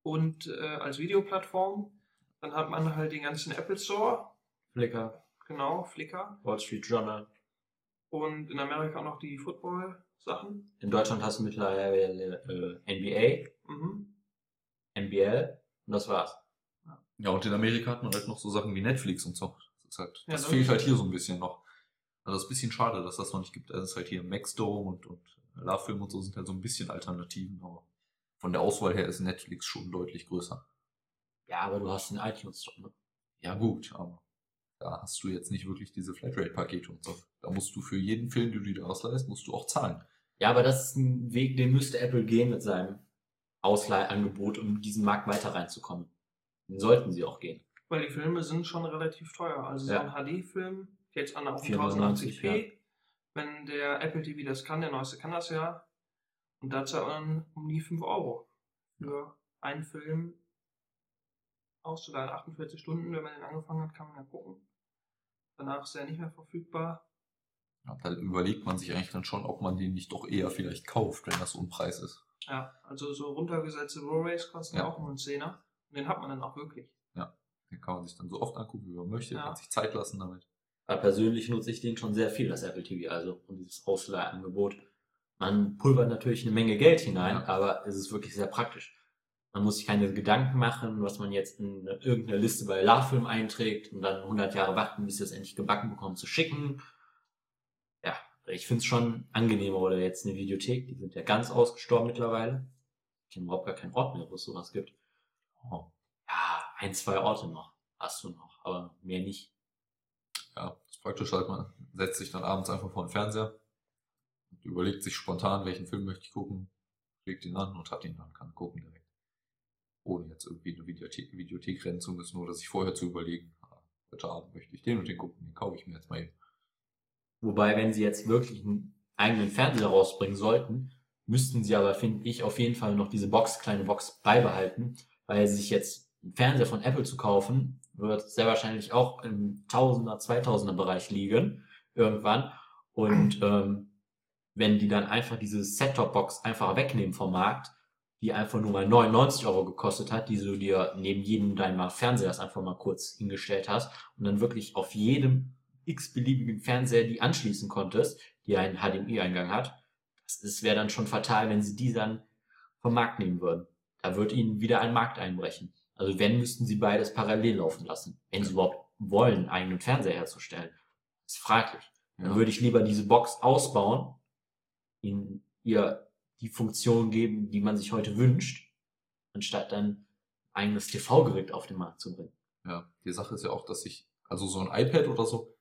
und äh, als Videoplattform. Dann hat man halt den ganzen Apple Store, Flickr, genau, Flickr. Wall Street Journal. Und in Amerika auch noch die Football-Sachen. In Deutschland hast du mittlerweile äh, NBA, Mhm. NBL und das war's. Ja, und in Amerika hat man halt noch so Sachen wie Netflix und so. Das, ist halt, Ja, das fehlt halt hier so ein bisschen noch. Also das ist ein bisschen schade, dass das noch nicht gibt. Also es ist halt hier Maxdome und, und Love-Film und so sind halt so ein bisschen Alternativen, aber von der Auswahl her ist Netflix schon deutlich größer. Ja, aber du hast den iTunes Store, ne? Ja gut, aber da hast du jetzt nicht wirklich diese Flatrate-Pakete und so. Da musst du für jeden Film, den du dir ausleihst, musst du auch zahlen. Ja, aber das ist ein Weg, den müsste Apple gehen mit seinem Ausleihangebot, um in diesen Markt weiter reinzukommen. Sollten sie auch gehen. Weil die Filme sind schon relativ teuer. Also Ja. so ein HD-Film, jetzt an auf 490, 1080p, wenn der Apple TV das kann, der neueste kann das ja. Und da zahlt man um die 5 Euro für einen Film auszuleihen. 48 Stunden, wenn man den angefangen hat, kann man ja gucken. Danach ist er nicht mehr verfügbar. Ja, da überlegt man sich eigentlich dann schon, ob man den nicht doch eher vielleicht kauft, wenn das so ein Preis ist. Ja, also so runtergesetzte Blu-rays kosten ja Ja. auch nur einen Zehner. Und den hat man dann auch wirklich. Den kann man sich dann so oft angucken, wie man möchte, Ja. kann sich Zeit lassen damit. Aber persönlich nutze ich den schon sehr viel, das Apple TV, also und dieses Ausleihangebot. Man pulvert natürlich eine Menge Geld hinein, Ja. aber es ist wirklich sehr praktisch. Man muss sich keine Gedanken machen, was man jetzt in eine- irgendeine Liste bei LaFilm einträgt und dann 100 Jahre warten, bis sie es endlich gebacken bekommen, zu schicken. Ja, ich finde es schon angenehmer. Oder jetzt eine Videothek, die sind ja ganz ausgestorben mittlerweile. Ich kenne überhaupt gar keinen Ort mehr, wo es sowas gibt. Oh. Ja, ein, zwei Orte noch hast du noch, aber mehr nicht. Ja, das ist praktisch halt, man setzt sich dann abends einfach vor den Fernseher und überlegt sich spontan, welchen Film möchte ich gucken, legt ihn an und hat ihn dann, kann gucken direkt. Ohne jetzt irgendwie eine Videothek, Videothek rennen zu müssen oder sich vorher zu überlegen, ah, heute Abend möchte ich den und den gucken, den kaufe ich mir jetzt mal eben. Wobei, wenn sie jetzt wirklich einen eigenen Fernseher rausbringen sollten, müssten sie aber, finde ich, auf jeden Fall noch diese Box, kleine Box beibehalten, weil sich jetzt einen Fernseher von Apple zu kaufen, wird sehr wahrscheinlich auch im Tausender, Zweitausender Bereich liegen, irgendwann. Und ähm, wenn die dann einfach diese Set-Top-Box einfach wegnehmen vom Markt, die einfach nur mal 99 Euro gekostet hat, die du dir neben jedem deiner Fernseher einfach mal kurz hingestellt hast und dann wirklich auf jedem x-beliebigen Fernseher die anschließen konntest, die einen HDMI-Eingang hat, das wäre dann schon fatal, wenn sie die dann vom Markt nehmen würden. Da wird ihnen wieder ein Markt einbrechen. Also wenn, müssten sie beides parallel laufen lassen. Wenn sie überhaupt wollen, einen eigenen Fernseher herzustellen. Das ist fraglich. Dann Ja. würde ich lieber diese Box ausbauen, ihnen ihr die Funktion geben, die man sich heute wünscht, anstatt dann ein eigenes TV-Gerät auf den Markt zu bringen. Ja, die Sache ist ja auch, dass ich, also so ein iPad oder so,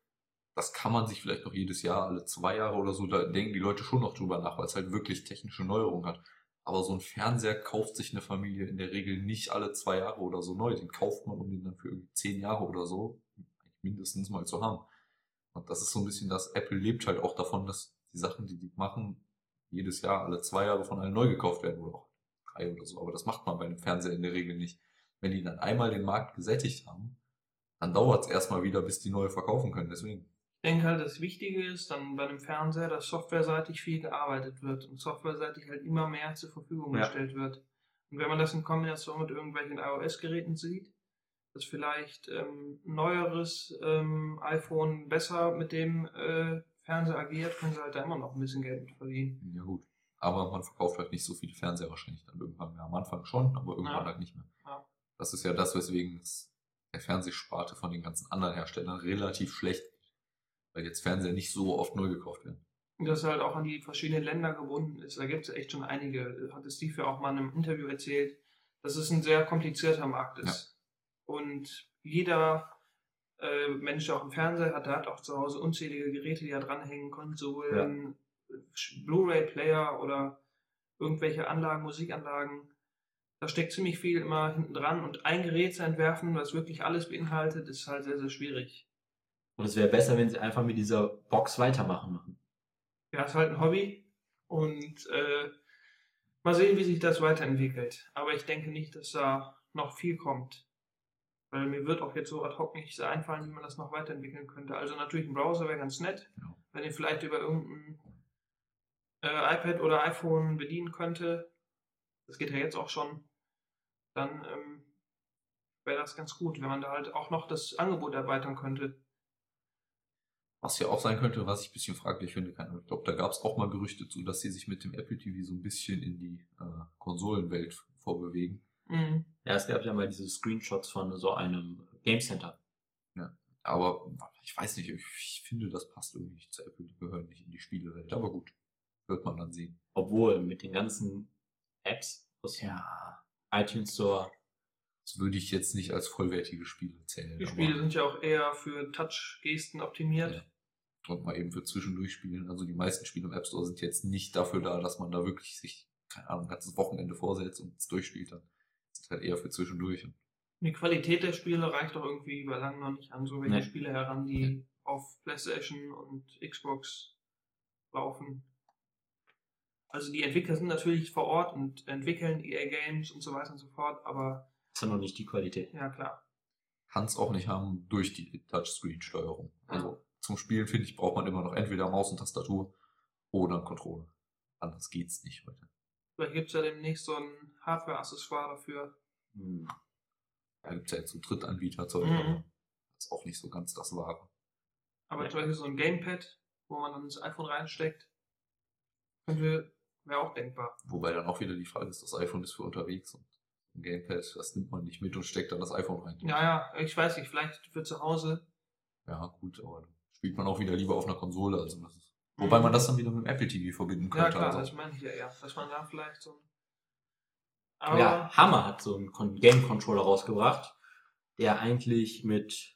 das kann man sich vielleicht noch jedes Jahr, alle zwei Jahre oder so, da denken die Leute schon noch drüber nach, weil es halt wirklich technische Neuerungen hat. Aber so ein Fernseher kauft sich eine Familie in der Regel nicht alle zwei Jahre oder so neu. Den kauft man, um den dann für irgendwie zehn Jahre oder so mindestens mal zu haben. Und das ist so ein bisschen das, Apple lebt halt auch davon, dass die Sachen, die die machen, jedes Jahr, alle zwei Jahre von allen neu gekauft werden oder auch drei oder so. Aber das macht man bei einem Fernseher in der Regel nicht. Wenn die dann einmal den Markt gesättigt haben, dann dauert es erstmal wieder, bis die neue verkaufen können. Deswegen. Ich denke halt, das Wichtige ist dann bei einem Fernseher, dass softwareseitig viel gearbeitet wird und softwareseitig halt immer mehr zur Verfügung Ja. gestellt wird. Und wenn man das in Kombination mit irgendwelchen iOS-Geräten sieht, dass vielleicht ähm, ein neueres ähm, iPhone besser mit dem äh, Fernseher agiert, können sie halt da immer noch ein bisschen Geld mit verdienen. Ja gut. Aber man verkauft halt nicht so viele Fernseher wahrscheinlich dann irgendwann mehr. Am Anfang schon, aber irgendwann Ja. halt nicht mehr. Ja. Das ist ja das, weswegen es der Fernsehsparte von den ganzen anderen Herstellern relativ schlecht. Weil jetzt Fernseher nicht so oft neu gekauft werden. Und das halt auch an die verschiedenen Länder gebunden ist. Da gibt es echt schon einige. Hat Steve ja auch mal in einem Interview erzählt, dass es ein sehr komplizierter Markt ist. Und jeder äh, Mensch, der auch einen Fernseher hat, der hat auch zu Hause unzählige Geräte, die da dranhängen, Konsolen, Blu-ray-Player oder irgendwelche Anlagen, Musikanlagen. Da steckt ziemlich viel immer hinten dran und ein Gerät zu entwerfen, was wirklich alles beinhaltet, ist halt sehr, sehr schwierig. Und es wäre besser, wenn sie einfach mit dieser Box weitermachen machen. ja, ist halt ein Hobby und äh, mal sehen, wie sich das weiterentwickelt. Aber ich denke nicht, dass da noch viel kommt. Weil mir wird auch jetzt so ad hoc nichts einfallen, wie man das noch weiterentwickeln könnte. Also natürlich ein Browser wäre ganz nett, Ja. wenn ihr vielleicht über irgendein äh, iPad oder iPhone bedienen könnte. Das geht ja jetzt auch schon. Dann ähm, wäre das ganz gut, wenn man da halt auch noch das Angebot erweitern könnte. Was ja auch sein könnte, was ich ein bisschen fraglich finde, keine Ahnung. ich glaube, da gab es auch mal Gerüchte zu, dass sie sich mit dem Apple TV so ein bisschen in die äh, Konsolenwelt vorbewegen. Mhm. Ja, es gab ja mal diese Screenshots von so einem Game Center. Aber ich weiß nicht, ich, ich finde, das passt irgendwie nicht zu Apple. Die gehören nicht in die Spielewelt. Aber gut, wird man dann sehen. Obwohl mit den ganzen Apps aus dem iTunes Store. Das würde ich jetzt nicht als vollwertige Spiele zählen. Die Spiele sind ja auch eher für Touch-Gesten optimiert. Ja. und mal eben für zwischendurch spielen. Also die meisten Spiele im App Store sind jetzt nicht dafür da, dass man da wirklich sich, keine Ahnung, ein ganzes Wochenende vorsetzt und es durchspielt dann. Das ist halt eher für zwischendurch. Und Die Qualität der Spiele reicht doch irgendwie bei langem noch nicht an so welche Nee. Spiele heran, die auf PlayStation und Xbox laufen. Also die Entwickler sind natürlich vor Ort und entwickeln EA Games und so weiter und so fort, aber ist ja noch nicht die Qualität. ja klar. kann es auch nicht haben durch die Touchscreen-Steuerung. Also zum Spielen, finde ich, braucht man immer noch entweder Maus und Tastatur oder einen Controller. Anders geht's nicht heute. Vielleicht gibt es ja demnächst so ein Hardware-Accessoire dafür. Hm. Da gibt's ja jetzt so Drittanbieterzeug, Mhm. aber das ist auch nicht so ganz das Wahre. Aber Ja. zum Beispiel so ein Gamepad, wo man dann das iPhone reinsteckt, könnte, wäre auch denkbar. Wobei dann auch wieder die Frage ist, das iPhone ist für unterwegs und ein Gamepad, das nimmt man nicht mit und steckt dann das iPhone rein. Ja, ja, ich weiß nicht, vielleicht für zu Hause. Ja, gut, aber dann spielt man auch wieder lieber auf einer Konsole. Also das ist, wobei man das dann wieder mit dem Apple TV verbinden Ja, könnte. klar, also. das meine ich ja eher. Dass man da vielleicht so ein. Aber Ja, Hammer hat so einen Con- Game Controller rausgebracht, der eigentlich mit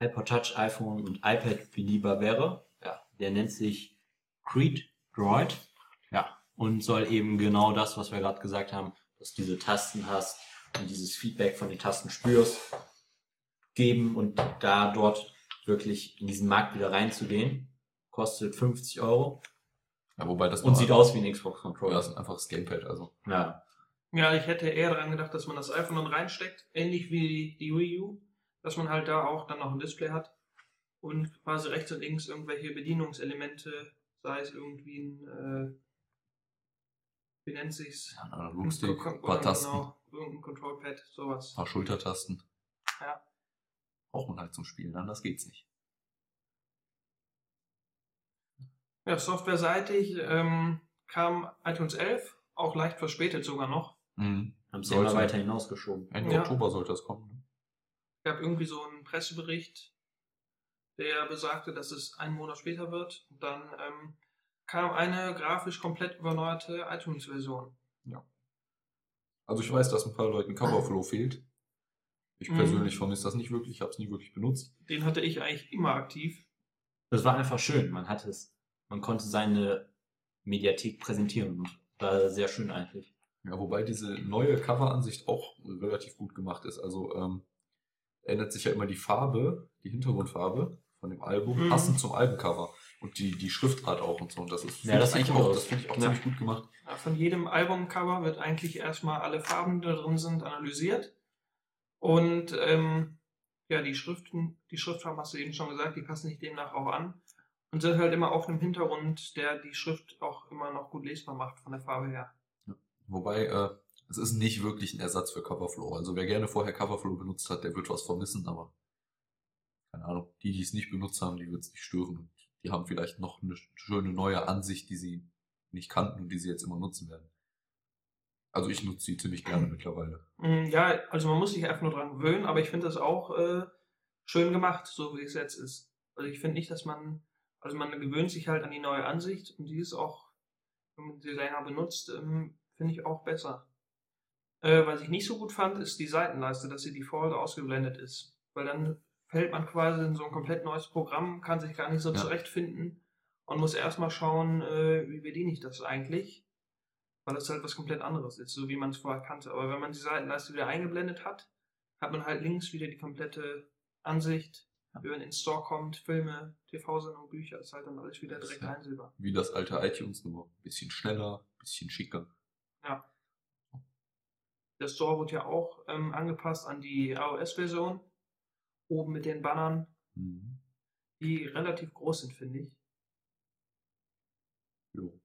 iPod Touch, iPhone und iPad bedienbar wäre. Ja, der nennt sich Creed Droid. Ja, und soll eben genau das, was wir gerade gesagt haben, dass du diese Tasten hast und dieses Feedback von den Tasten spürst, geben und da dort wirklich in diesen Markt wieder reinzugehen. Kostet 50 Euro. Ja, wobei das Und sieht aus wie ein Xbox Ja, Controller. das ist einfach das Gamepad, also. Ja. Ja, ich hätte eher daran gedacht, dass man das iPhone dann reinsteckt, ähnlich wie die Wii U, dass man halt da auch dann noch ein Display hat und quasi rechts und links irgendwelche Bedienungselemente, sei es irgendwie ein, äh, wie nennt sich's? Ja, ein Analogstick, Kon- ein paar Tasten, Genau, irgendein Controlpad, sowas. ein paar Schultertasten. Ja. Braucht man halt zum Spielen, anders geht's nicht. Ja, softwareseitig ähm, kam iTunes 11, auch leicht verspätet sogar noch. Mhm. Haben sie immer weiter hinausgeschoben. Ende Ja. Oktober sollte das kommen. ne? Es gab irgendwie so einen Pressebericht, der besagte, dass es einen Monat später wird. Und dann ähm, kam eine grafisch komplett überneuerte iTunes-Version. Also ich weiß, dass ein paar Leuten Coverflow fehlt. Ich Mhm. persönlich vermisse das nicht wirklich, ich habe es nie wirklich benutzt. Den hatte ich eigentlich immer aktiv. Das war einfach schön. Man hat es, man konnte seine Mediathek präsentieren und war sehr schön eigentlich. Ja, wobei diese neue Coveransicht auch relativ gut gemacht ist. Also ähm, ändert sich ja immer die Farbe, die Hintergrundfarbe von dem Album, Mhm. passend zum Albumcover. Und die, die Schriftart auch und so. Und das ist Ja, finde das ich eigentlich auch, das finde ich auch Ja. ziemlich gut gemacht. Ja, Von jedem Albumcover wird eigentlich erstmal alle Farben, die da drin sind, analysiert. Und ähm, ja, die Schriften, die Schriftfarben hast du eben schon gesagt, die passen sich demnach auch an. Und sind halt immer auf einem Hintergrund, der die Schrift auch immer noch gut lesbar macht von der Farbe her. Wobei, äh, es ist nicht wirklich ein Ersatz für Coverflow. Also wer gerne vorher Coverflow benutzt hat, der wird was vermissen, aber keine Ahnung, die, die es nicht benutzt haben, die wird es nicht stören. Die haben vielleicht noch eine schöne neue Ansicht, die sie nicht kannten und die sie jetzt immer nutzen werden. Also ich nutze die ziemlich gerne mittlerweile. Mm, Ja, also man muss sich einfach nur dran gewöhnen, aber ich finde das auch äh, schön gemacht, so wie es jetzt ist. Also ich finde nicht, dass man, also man gewöhnt sich halt an die neue Ansicht und die ist auch, wenn man sie länger benutzt, ähm, finde ich auch besser. Äh, was ich nicht so gut fand, ist die Seitenleiste, dass sie default ausgeblendet ist. Weil dann fällt man quasi in so ein komplett neues Programm, kann sich gar nicht so Ja. zurechtfinden und muss erstmal schauen, äh, wie bediene ich das eigentlich weil das halt was komplett anderes ist, so wie man es vorher kannte. Aber wenn man die Seitenleiste wieder eingeblendet hat, hat man halt links wieder die komplette Ansicht, wie man in den Store kommt, Filme, TV-Sendungen, Bücher, ist halt dann alles wieder direkt ja- einsehbar. Wie das alte iTunes, nur ein bisschen schneller, ein bisschen schicker. Ja. Der Store wird ja auch ähm, angepasst an die iOS-Version. Oben mit den Bannern, Mhm. die relativ groß sind, finde ich. Jo.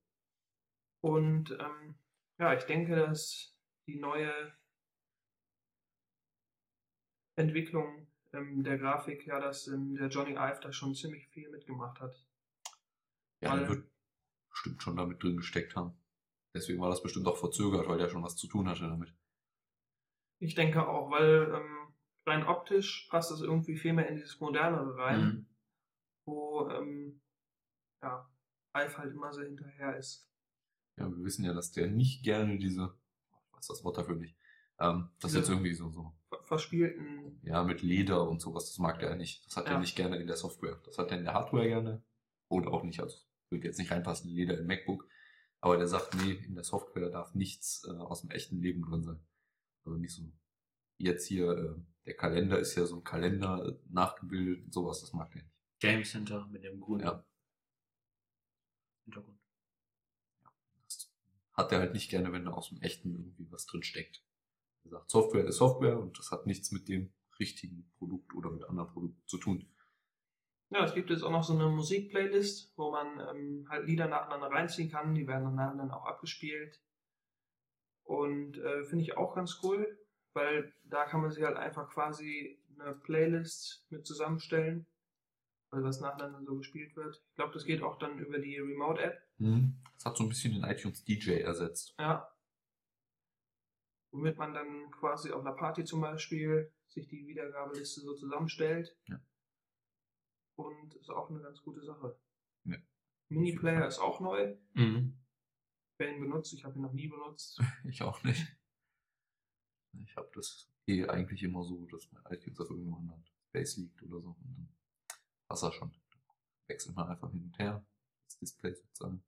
Und ähm, ja, ich denke, dass die neue Entwicklung ähm, der Grafik, ja, dass ähm, der Johnny Ive da schon ziemlich viel mitgemacht hat. Ja, Weil- der wird bestimmt schon damit drin gesteckt haben. Deswegen war das bestimmt auch verzögert, weil der schon was zu tun hatte damit. Ich denke auch, weil ähm, rein optisch passt das irgendwie viel mehr in dieses Modernere rein, Mhm. wo ähm, ja, Ive halt immer so hinterher ist. Ja, wir wissen ja, dass der nicht gerne diese, ich weiß das Wort dafür nicht, ähm, das Diese- jetzt irgendwie so, so, Ver- Verspielten, ja, mit Leder und sowas, das mag der nicht. Das hat Ja. er nicht gerne in der Software. Das hat er in der Hardware gerne. Oder auch nicht, also würde jetzt nicht reinpassen, Leder im MacBook. Aber der sagt, nee, in der Software darf nichts äh, aus dem echten Leben drin sein. Also nicht so, jetzt hier, äh, der Kalender ist ja so ein Kalender äh, nachgebildet und sowas, das mag der nicht. Game Center mit dem grünen Ja. Hintergrund. Das hat er halt nicht gerne, wenn da aus dem echten irgendwie was drin steckt. Er sagt, Software ist Software und das hat nichts mit dem richtigen Produkt oder mit anderen Produkten zu tun. Ja, es gibt jetzt auch noch so eine Musikplaylist, wo man ähm, halt Lieder nacheinander reinziehen kann. Die werden dann nacheinander auch abgespielt. Und äh, finde ich auch ganz cool, weil da kann man sich halt einfach quasi eine Playlist mit zusammenstellen, weil was nacheinander so gespielt wird. Ich glaube, das geht auch dann über die Remote-App. Das hat so ein bisschen den iTunes DJ ersetzt. Ja. Womit man dann quasi auf einer Party zum Beispiel sich die Wiedergabeliste so zusammenstellt. Ja. Und ist auch eine ganz gute Sache. Ja. Mini-Player ist auch neu. Mhm. Wer ihn benutzt, ich habe ihn noch nie benutzt. Ich auch nicht. Ich habe das eh eigentlich immer so, dass mein iTunes auf irgendeinem anderen Space liegt oder so. Und dann passt er schon. Wechselt man einfach hin und her. Das Display sozusagen.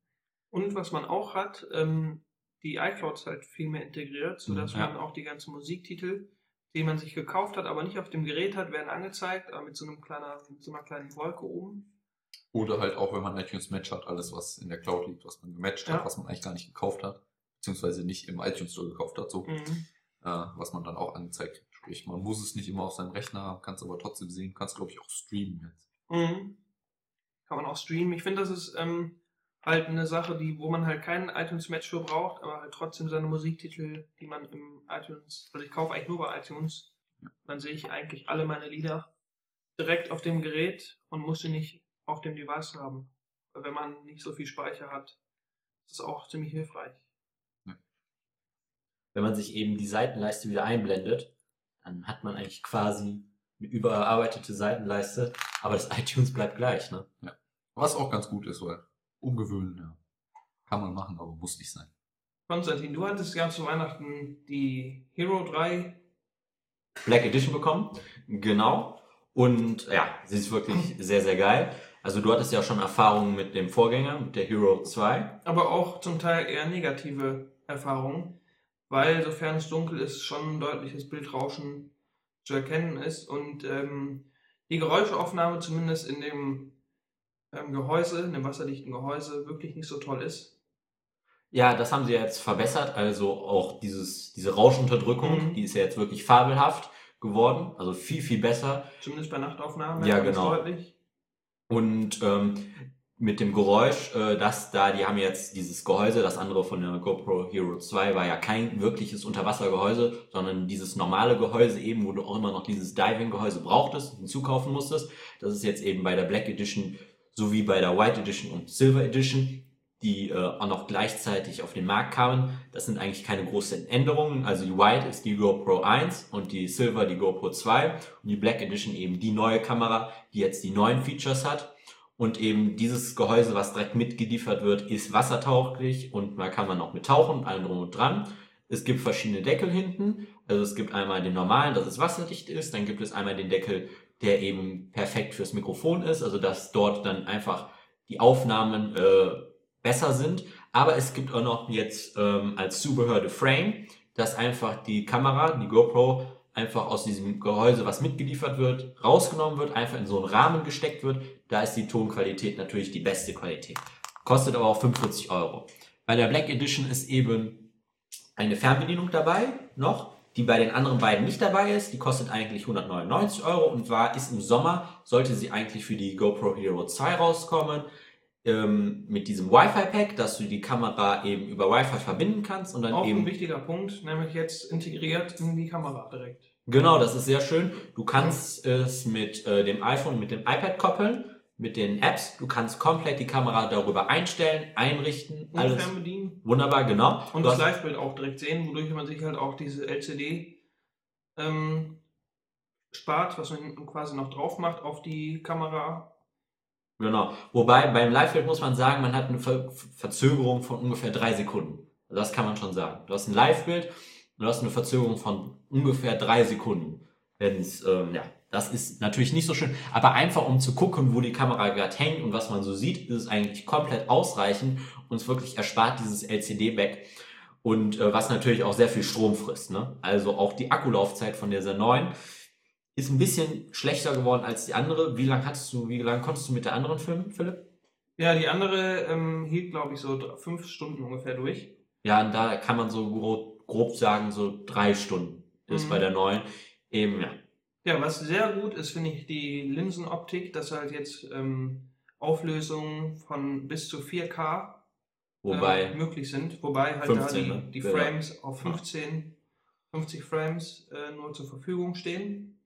Und was man auch hat, ähm, die iCloud ist halt viel mehr integriert, sodass Mhm, ja. man auch die ganzen Musiktitel, die man sich gekauft hat, aber nicht auf dem Gerät hat, werden angezeigt, aber mit so einem kleiner, mit so einer kleinen Wolke oben. Oder halt auch, wenn man iTunes Match hat, alles, was in der Cloud liegt, was man gematcht Ja. hat, was man eigentlich gar nicht gekauft hat, beziehungsweise nicht im iTunes Store gekauft hat, so, Mhm. Äh, was man dann auch angezeigt kriegt. Sprich, man muss es nicht immer auf seinem Rechner haben, kann es aber trotzdem sehen, kannst glaube ich auch streamen jetzt. Mhm. Kann man auch streamen. Ich finde, das ist ähm, halt eine Sache, die, wo man halt keinen iTunes Match für braucht, aber halt trotzdem seine Musiktitel, die man im iTunes, also ich kaufe eigentlich nur bei iTunes, dann sehe ich eigentlich alle meine Lieder direkt auf dem Gerät und muss sie nicht auf dem Device haben. Weil wenn man nicht so viel Speicher hat, ist das auch ziemlich hilfreich. Wenn man sich eben die Seitenleiste wieder einblendet, dann hat man eigentlich quasi eine überarbeitete Seitenleiste, aber das iTunes bleibt gleich, ne? Was auch ganz gut ist, weil umgewöhnen, ja. Kann man machen, aber muss nicht sein. Konstantin, du hattest ja zu Weihnachten die Hero 3 Black Edition bekommen. Genau. Und ja, sie ist wirklich sehr, sehr geil. Also du hattest ja schon Erfahrungen mit dem Vorgänger, mit der Hero 2. aber auch zum Teil eher negative Erfahrungen, weil sofern es dunkel ist, schon ein deutliches Bildrauschen zu erkennen ist und ähm, die Geräuschaufnahme zumindest in dem ähm, Gehäuse, in dem wasserdichten Gehäuse, wirklich nicht so toll ist. Ja, das haben sie jetzt verbessert. Also auch dieses, diese Rauschunterdrückung, Mhm. die ist ja jetzt wirklich fabelhaft geworden. Also viel, viel besser. Zumindest bei Nachtaufnahmen Ja, genau. deutlich. Und ähm, mit dem Geräusch, äh, das da, die haben jetzt dieses Gehäuse, das andere von der GoPro Hero 2 war ja kein wirkliches Unterwassergehäuse, sondern dieses normale Gehäuse eben, wo du auch immer noch dieses Diving-Gehäuse brauchtest, hinzukaufen musstest. Das ist jetzt eben bei der Black Edition sowie bei der White Edition und Silver Edition, die äh, auch noch gleichzeitig auf den Markt kamen. Das sind eigentlich keine großen Änderungen. Also die White ist die GoPro 1 und die Silver die GoPro 2 und die Black Edition eben die neue Kamera, die jetzt die neuen Features hat. Und eben dieses Gehäuse, was direkt mitgeliefert wird, ist wassertauglich und da kann man auch mit tauchen und allem drum und dran. Es gibt verschiedene Deckel hinten. Also es gibt einmal den normalen, dass es wasserdicht ist. Dann gibt es einmal den Deckel, der eben perfekt fürs Mikrofon ist. Also dass dort dann einfach die Aufnahmen äh, besser sind. Aber es gibt auch noch jetzt ähm, als Zubehör The Frame, dass einfach die Kamera, die GoPro, einfach aus diesem Gehäuse, was mitgeliefert wird, rausgenommen wird, einfach in so einen Rahmen gesteckt wird. Da ist die Tonqualität natürlich die beste Qualität. Kostet aber auch 45 Euro. Bei der Black Edition ist eben eine Fernbedienung dabei, noch, die bei den anderen beiden nicht dabei ist. Die kostet eigentlich 199 Euro und war, ist im Sommer, sollte sie eigentlich für die GoPro Hero 2 rauskommen. Ähm, mit diesem Wi-Fi-Pack, dass du die Kamera eben über Wi-Fi verbinden kannst und dann Auch eben ein wichtiger Punkt, nämlich jetzt integriert in die Kamera direkt. Genau, das ist sehr schön. Du kannst es mit äh, dem iPhone, mit dem iPad koppeln, mit den Apps. Du kannst komplett die Kamera darüber einstellen, einrichten, Und alles fernbedienen. wunderbar, genau. Und Du das Live-Bild auch direkt sehen, wodurch man sich halt auch diese LCD ähm, spart, was man quasi noch drauf macht auf die Kamera. Genau. Wobei beim Live-Bild muss man sagen, man hat eine Ver Verzögerung von ungefähr drei Sekunden. Das kann man schon sagen. Du hast ein Live-Bild und du hast eine Verzögerung von ungefähr drei Sekunden. Wenn's, ähm, ja, das ist natürlich nicht so schön, aber einfach um zu gucken, wo die Kamera gerade hängt und was man so sieht, ist es eigentlich komplett ausreichend und es wirklich erspart dieses LCD-Back. Und äh, was natürlich auch sehr viel Strom frisst. Ne? Also auch die Akkulaufzeit von dieser neuen ist ein bisschen schlechter geworden als die andere. Wie lange hattest du, wie lange konntest du mit der anderen filmen, Philipp? Ja, die andere ähm, hielt, glaube ich, so fünf Stunden ungefähr durch. Ja, und da kann man so grob, grob sagen, so drei Stunden ist Mhm. bei der neuen. Eben, ja. Ja, was sehr gut ist, finde ich, die Linsenoptik, dass halt jetzt ähm, Auflösungen von bis zu 4K Wobei, äh, möglich sind. Wobei halt 15, da die, ne? die Ja. Frames auf 15, 50 Frames äh, nur zur Verfügung stehen.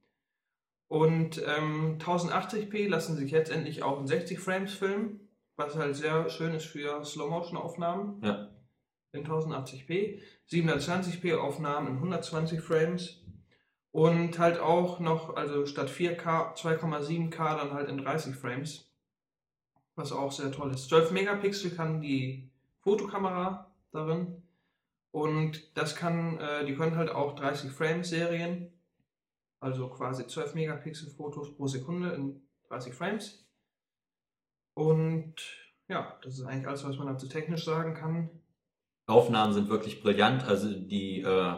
Und ähm, 1080p lassen sich jetzt endlich auch in 60 Frames filmen, was halt sehr schön ist für Slow-Motion-Aufnahmen. Ja. In 1080p, 720p Aufnahmen in 120 Frames und halt auch noch, also statt 4K, 2,7K dann halt in 30 Frames, was auch sehr toll ist. 12 Megapixel kann die Fotokamera darin und das kann, äh, die können halt auch 30 Frames Serien, also quasi 12 Megapixel Fotos pro Sekunde in 30 Frames. Und ja, das ist eigentlich alles, was man dazu technisch sagen kann. Aufnahmen sind wirklich brillant. Also die, äh,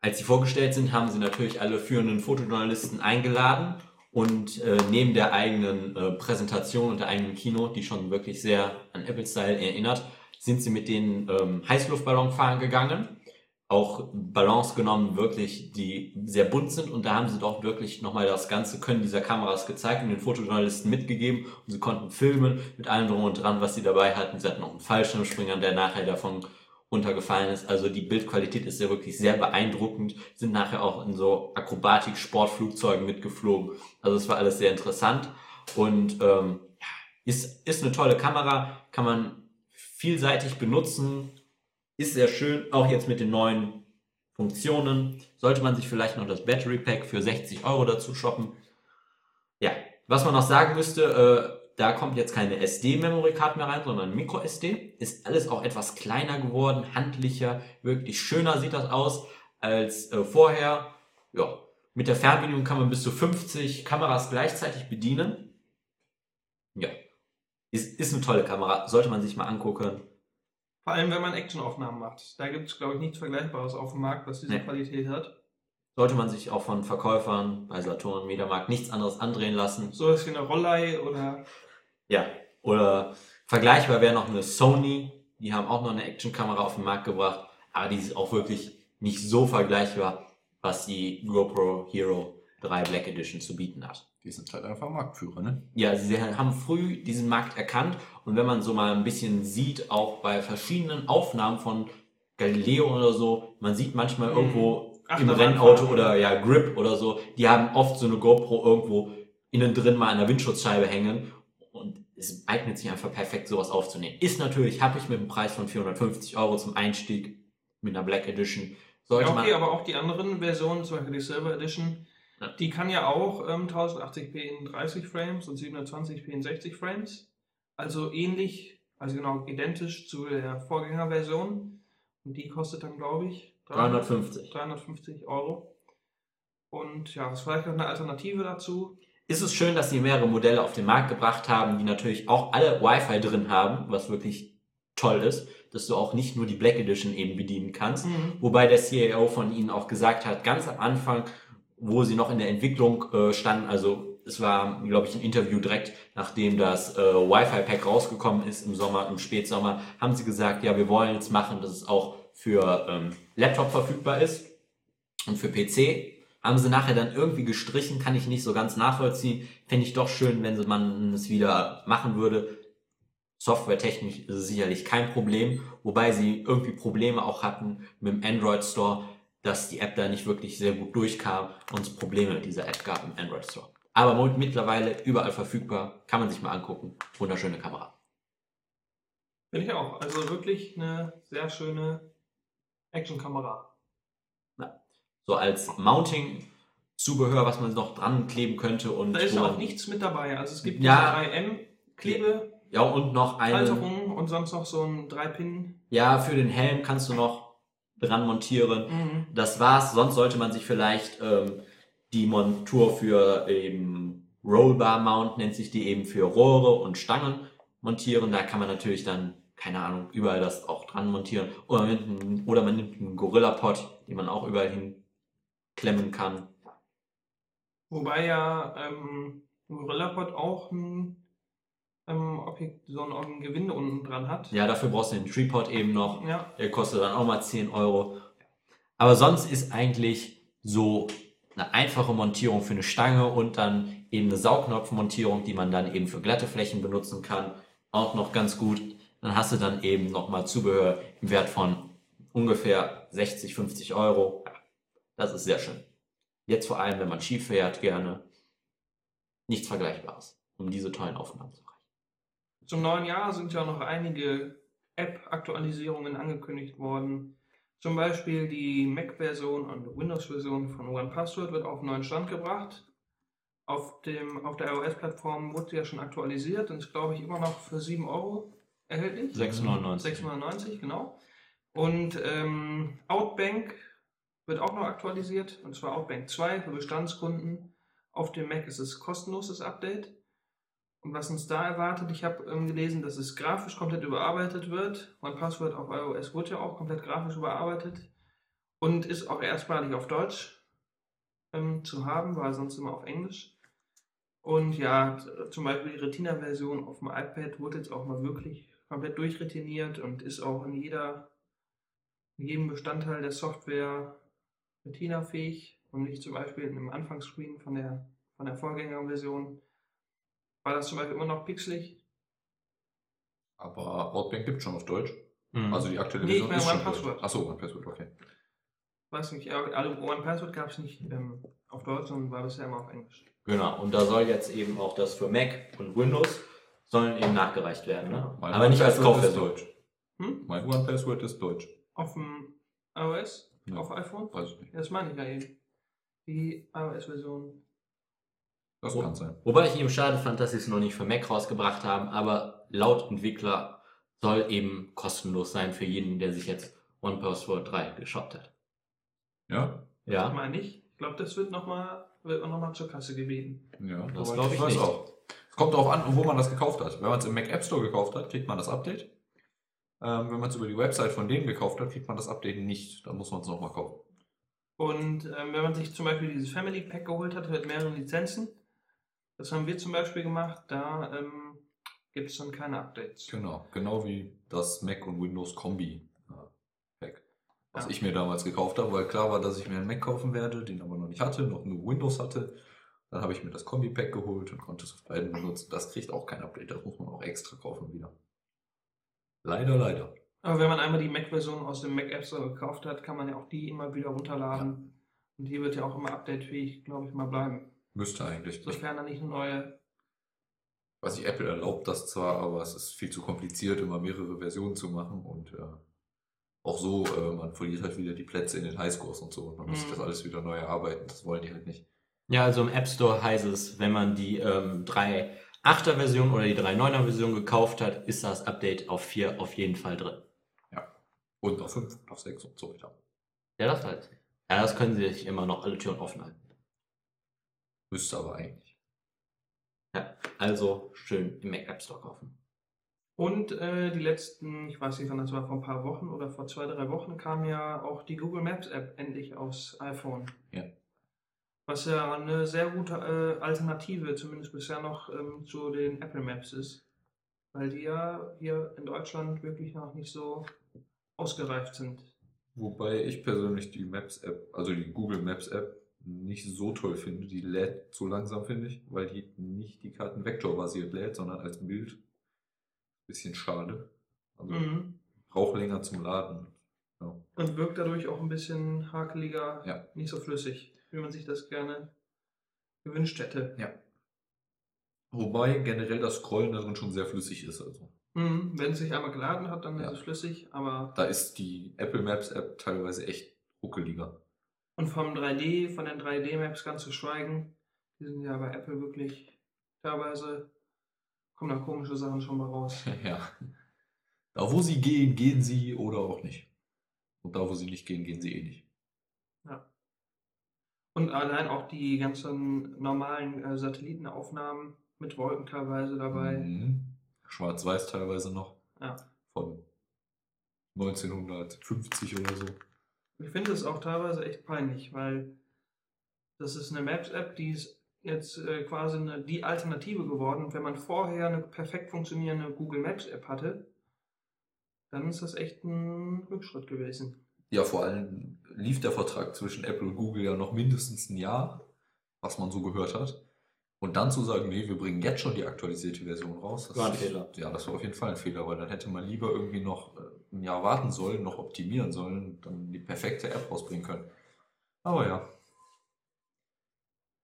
als sie vorgestellt sind, haben sie natürlich alle führenden Fotojournalisten eingeladen Und äh, neben der eigenen äh, Präsentation und der eigenen Kino, die schon wirklich sehr an Apple-Style erinnert, sind sie mit den ähm, Heißluftballon fahren gegangen. Auch Ballons genommen, wirklich, die sehr bunt sind. Und da haben sie doch wirklich nochmal das ganze Können dieser Kameras gezeigt und den Fotojournalisten mitgegeben. Und sie konnten filmen mit allem drum und dran, was sie dabei hatten. Sie hatten auch einen Fallschirmspringer, der nachher davon runtergefallen ist. Also die Bildqualität ist ja wirklich sehr beeindruckend. Sind nachher auch in so Akrobatik-Sportflugzeugen mitgeflogen. Also es war alles sehr interessant und ähm, ist, ist eine tolle Kamera, kann man vielseitig benutzen, ist sehr schön, auch jetzt mit den neuen Funktionen. Sollte man sich vielleicht noch das Battery Pack für 60 Euro dazu shoppen. Ja, was man noch sagen müsste, äh, da kommt jetzt keine SD-Memory-Card mehr rein, sondern Micro-SD. Ist alles auch etwas kleiner geworden, handlicher, wirklich schöner sieht das aus als äh, vorher. Ja, mit der Fernbedienung kann man bis zu 50 Kameras gleichzeitig bedienen. Ja, ist, ist eine tolle Kamera, sollte man sich mal angucken. Vor allem, wenn man Actionaufnahmen macht. Da gibt es, glaube ich, nichts Vergleichbares auf dem Markt, was diese Nee. Qualität hat. Sollte man sich auch von Verkäufern bei Saturn und Mediamarkt nichts anderes andrehen lassen. So ist wie eine Rollei oder Ja, oder vergleichbar wäre noch eine Sony. Die haben auch noch eine Actionkamera auf den Markt gebracht, aber die ist auch wirklich nicht so vergleichbar, was die GoPro Hero 3 Black Edition zu bieten hat. Die sind halt einfach Marktführer, ne? Ja, sie haben früh diesen Markt erkannt und wenn man so mal ein bisschen sieht, auch bei verschiedenen Aufnahmen von Galileo oder so, man sieht manchmal Mhm. irgendwo im Achterbahnfahrer. Rennauto oder ja Grip oder so, die haben oft so eine GoPro irgendwo innen drin mal an der Windschutzscheibe hängen und es eignet sich einfach perfekt, sowas aufzunehmen. Ist natürlich happig mit einem Preis von 450 Euro zum Einstieg mit einer Black Edition. Sollte Ja, okay, man, aber auch die anderen Versionen, zum Beispiel die Silver Edition. Die kann ja auch ähm, 1080p in 30 Frames und 720p in 60 Frames. Also ähnlich, also genau identisch zu der Vorgängerversion. Und die kostet dann, glaube ich, 350. 350 Euro. Und ja, ist vielleicht noch eine Alternative dazu. ist es schön, dass sie mehrere Modelle auf den Markt gebracht haben, die natürlich auch alle Wi-Fi drin haben, was wirklich toll ist, dass du auch nicht nur die Black Edition eben bedienen kannst. Wobei der CAO von ihnen auch gesagt hat, ganz am Anfang, wo sie noch in der Entwicklung äh, standen, also es war, glaube ich, ein Interview direkt nachdem das äh, Wi-Fi-Pack rausgekommen ist im Sommer, im Spätsommer, haben sie gesagt, ja, wir wollen jetzt machen, dass es auch für ähm, Laptop verfügbar ist und für PC. Haben sie nachher dann irgendwie gestrichen, kann ich nicht so ganz nachvollziehen. Fände ich doch schön, wenn man es wieder machen würde. Softwaretechnisch ist es sicherlich kein Problem, wobei sie irgendwie Probleme auch hatten mit dem Android Store, dass die App da nicht wirklich sehr gut durchkam und es Probleme mit dieser App gab im Android Store. Aber mittlerweile überall verfügbar, kann man sich mal angucken. Wunderschöne Kamera. Finde ich auch. Also wirklich eine sehr schöne Actionkamera. So als Mounting-Zubehör, was man noch dran kleben könnte und Da ist ja auch nichts mit dabei. Also es gibt Ja. diese 3M-Klebe, Ja, und noch eine. Halterung und sonst noch so ein 3-Pin. Ja, für den Helm kannst du noch dran montieren. Das war's. Sonst sollte man sich vielleicht ähm, die Montur für eben Rollbar Mount, nennt sich die eben für Rohre und Stangen montieren. Da kann man natürlich dann, keine Ahnung, überall das auch dran montieren. Oder, mit einem, oder man nimmt einen Gorilla Pod, den man auch überall hin klemmen kann. Wobei ja ähm, ein Gorillapod auch ein, ähm, Objekt, so ein, ein Gewinde unten dran hat. Ja, dafür brauchst du den Tripod eben noch. Ja, Der kostet dann auch mal 10 Euro. Aber sonst ist eigentlich so eine einfache Montierung für eine Stange und dann eben eine Saugnopfmontierung, die man dann eben für glatte Flächen benutzen kann, auch noch ganz gut. Dann hast du dann eben nochmal Zubehör im Wert von ungefähr 60, 50 Euro. Das ist sehr schön. Jetzt vor allem, wenn man Ski fährt, gerne. Nichts Vergleichbares, um diese tollen Aufnahmen zu. Zum neuen Jahr sind ja noch einige App-Aktualisierungen angekündigt worden. Zum Beispiel die Mac-Version und Windows-Version von OnePassword wird auf einen neuen Stand gebracht. Auf, dem, auf der iOS-Plattform wurde sie ja schon aktualisiert und ist, glaube ich, immer noch für 7 Euro erhältlich. 6,99. 690, genau. Und ähm, Outbank wird auch noch aktualisiert, und zwar Outbank 2 für Bestandskunden. Auf dem Mac ist es kostenloses Update. Was uns da erwartet, ich habe ähm, gelesen, dass es grafisch komplett überarbeitet wird. Mein Passwort auf iOS wurde ja auch komplett grafisch überarbeitet und ist auch erstmalig auf Deutsch ähm, zu haben, war sonst immer auf Englisch. Und ja, zum Beispiel die Retina-Version auf dem iPad wurde jetzt auch mal wirklich komplett durchretiniert und ist auch in jeder, in jedem Bestandteil der Software Retina-fähig und nicht zum Beispiel im Anfangsscreen von der, von der Vorgängerversion. War das zum Beispiel immer noch pixelig? Aber Outbank gibt schon auf Deutsch. Mhm. Also die aktuelle Nee, ich Version meine ist schon One Deutsch. Password. Achso, One Password, okay. Weiß nicht, also One Password gab es nicht ähm, auf Deutsch, sondern war bisher immer auf Englisch. Genau, und da soll jetzt eben auch das für Mac und Windows sollen eben nachgereicht werden, ne? Mein Aber nicht als Kaufversion. Deutsch. Hm? Mein One-Password ist Deutsch. Auf dem iOS? Ja. Auf iPhone? Weiß ich nicht. Das meine ich ja eben. Die iOS-Version. Das Oh. kann sein. Wobei ich eben schade fand, dass sie es noch nicht für Mac rausgebracht haben, aber laut Entwickler soll eben kostenlos sein für jeden, der sich jetzt One Password 3 geshoppt hat. Ja? Das Ja, meine ich. Ich glaube, das wird nochmal wird noch mal zur Kasse gebeten. Ja, Das soweit glaub ich weiß nicht. auch. Es kommt darauf an, wo man das gekauft hat. Wenn man es im Mac App Store gekauft hat, kriegt man das Update. Ähm, wenn man es über die Website von denen gekauft hat, kriegt man das Update nicht. Dann muss man es nochmal kaufen. Und ähm, wenn man sich zum Beispiel dieses Family Pack geholt hat mit mehreren Lizenzen, das haben wir zum Beispiel gemacht, da ähm, gibt es dann keine Updates. Genau. Genau wie das Mac und Windows Kombi äh, Pack. Was Ja. ich mir damals gekauft habe, weil klar war, dass ich mir einen Mac kaufen werde, den aber noch nicht hatte, noch nur Windows hatte. Dann habe ich mir das Kombi-Pack geholt und konnte es auf beiden benutzen. Das kriegt auch kein Update, das muss man auch extra kaufen wieder. Leider, leider. Aber wenn man einmal die Mac-Version aus dem Mac App Store gekauft hat, kann man ja auch die immer wieder runterladen. Und die wird ja auch immer updatefähig, glaube ich, mal bleiben. Müsste eigentlich. Sofern da nicht eine neue. Weiß ich, Apple erlaubt das zwar, aber es ist viel zu kompliziert, immer mehrere Versionen zu machen und äh, auch so, äh, man verliert halt wieder die Plätze in den Highscores und so und man muss sich Mhm. das alles wieder neu erarbeiten. Das wollen die halt nicht. Ja, also im App Store heißt es, wenn man die ähm, 3.8er Version oder die 3.9er Version gekauft hat, ist das Update auf 4 auf jeden Fall drin. Und auf 5 und auf 6 und so weiter. Ja, das halt. Ja, das können sie sich immer noch alle Türen offen halten. Müsste aber eigentlich. Ja, also schön im Mac App Store kaufen. Und äh, die letzten, ich weiß nicht, wann das war, vor ein paar Wochen oder vor zwei, drei Wochen kam ja auch die Google Maps App endlich aufs iPhone. Ja. Was ja eine sehr gute äh, Alternative, zumindest bisher noch, ähm, zu den Apple Maps ist. Weil die ja hier in Deutschland wirklich noch nicht so ausgereift sind. Wobei ich persönlich die Maps App, also die Google Maps App, nicht so toll finde. Die lädt zu langsam, finde ich, weil die nicht die Karten vektorbasiert lädt, sondern als Bild. Bisschen schade. Also Mhm. braucht länger zum Laden. Ja. Und wirkt dadurch auch ein bisschen hakeliger, Ja. nicht so flüssig, wie man sich das gerne gewünscht hätte. Wobei generell das Scrollen darin schon sehr flüssig ist. Also. Mhm. Wenn es sich einmal geladen hat, dann Ja. ist es flüssig, aber Da ist die Apple Maps App teilweise echt ruckeliger. Und vom 3D, von den 3D-Maps ganz zu schweigen, die sind ja bei Apple wirklich teilweise, kommen da komische Sachen schon mal raus. ja. Da wo sie gehen, gehen sie oder auch nicht. Und da wo sie nicht gehen, gehen sie eh nicht. Und allein auch die ganzen normalen äh, Satellitenaufnahmen mit Wolken teilweise dabei. Mhm. Schwarz-Weiß teilweise noch. Ja. Von 1950 oder so. Ich finde es auch teilweise echt peinlich, weil das ist eine Maps-App, die ist jetzt äh, quasi eine, die Alternative geworden. Und wenn man vorher eine perfekt funktionierende Google Maps-App hatte, dann ist das echt ein Rückschritt gewesen. Ja, vor allem lief der Vertrag zwischen Apple und Google ja noch mindestens ein Jahr, was man so gehört hat. Und dann zu sagen, nee, wir bringen jetzt schon die aktualisierte Version raus. Das War ein Fehler. Ja, das war auf jeden Fall ein Fehler, weil dann hätte man lieber irgendwie noch äh, ein Jahr warten sollen, noch optimieren sollen dann die perfekte App rausbringen können. Aber ja.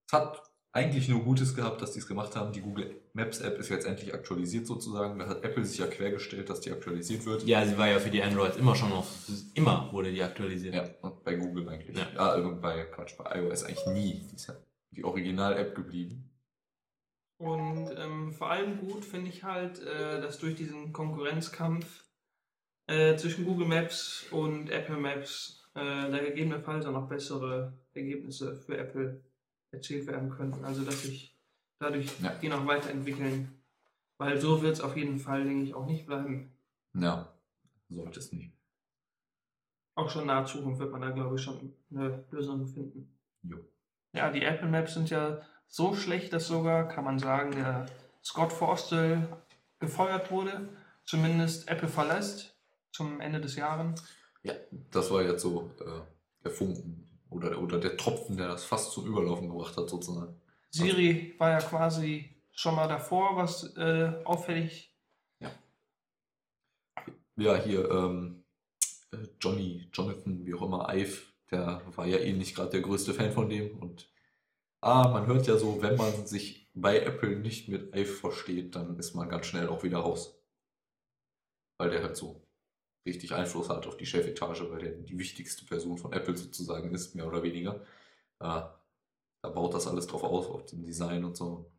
Es hat eigentlich nur Gutes gehabt, dass die es gemacht haben. Die Google Maps App ist jetzt endlich aktualisiert sozusagen. Da hat Apple sich ja quergestellt, dass die aktualisiert wird. Ja, sie war ja für die Androids immer schon auf, immer wurde die aktualisiert. Ja, und bei Google eigentlich. Ja. Ja, also bei Quatsch, bei iOS eigentlich nie. Die ist ja die Original-App geblieben. Und ähm, vor allem gut finde ich halt, äh, dass durch diesen Konkurrenzkampf äh, zwischen Google Maps und Apple Maps äh, da gegebenenfalls auch noch bessere Ergebnisse für Apple erzielt werden könnten. Also dass sich dadurch Ja. die noch weiterentwickeln. Weil so wird es auf jeden Fall, denke ich, auch nicht bleiben. Ja, sollte es nicht. Auch schon in naher Zukunft wird man da, glaube ich, schon eine Lösung finden. Jo. Ja, die Apple Maps sind ja So schlecht, dass sogar, kann man sagen, der Scott Forstall gefeuert wurde, zumindest Apple verlässt zum Ende des Jahres. Ja, das war jetzt so äh, der Funken oder, oder der Tropfen, der das fast zum Überlaufen gebracht hat, sozusagen. Siri war ja quasi schon mal davor, was äh, auffällig. Ja, hier ähm, äh, Johnny, Jonathan, wie auch immer, Ive, der war ja eh nicht gerade der größte Fan von dem. Und ah, man hört ja so, wenn man sich bei Apple nicht mit Ive versteht, dann ist man ganz schnell auch wieder raus. Weil der halt so richtig Einfluss hat auf die Chefetage, weil der die wichtigste Person von Apple sozusagen ist, mehr oder weniger. Äh, da baut das alles drauf aus, auf dem Design und so.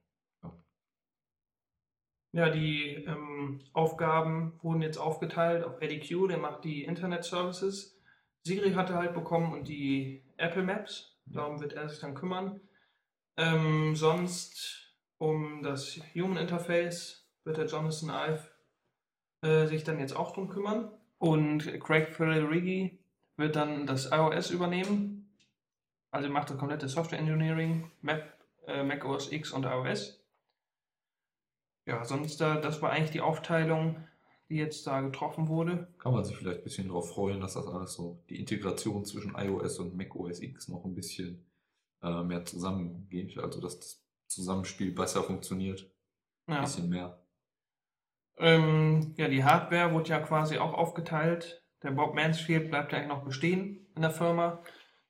Ja, die ähm, Aufgaben wurden jetzt aufgeteilt auf Eddie Q, der macht die Internet Services. Siri hatte halt bekommen und die Apple Maps, darum wird er sich dann kümmern. Ähm, sonst um das Human Interface wird der Jonathan Ive äh, sich dann jetzt auch drum kümmern. Und Craig Ferrighi wird dann das iOS übernehmen. Also macht das komplette Software Engineering, Mac, äh, Mac OS X und iOS. Ja, sonst da, das war eigentlich die Aufteilung, die jetzt da getroffen wurde. Kann man sich vielleicht ein bisschen darauf freuen, dass das alles so, die Integration zwischen iOS und Mac OS X noch ein bisschen äh, mehr zusammengeht. Also dass das Zusammenspiel besser funktioniert. Ein Ja. bisschen mehr. Ähm, ja, die Hardware wurde ja quasi auch aufgeteilt. Der Bob Mansfield bleibt ja eigentlich noch bestehen in der Firma.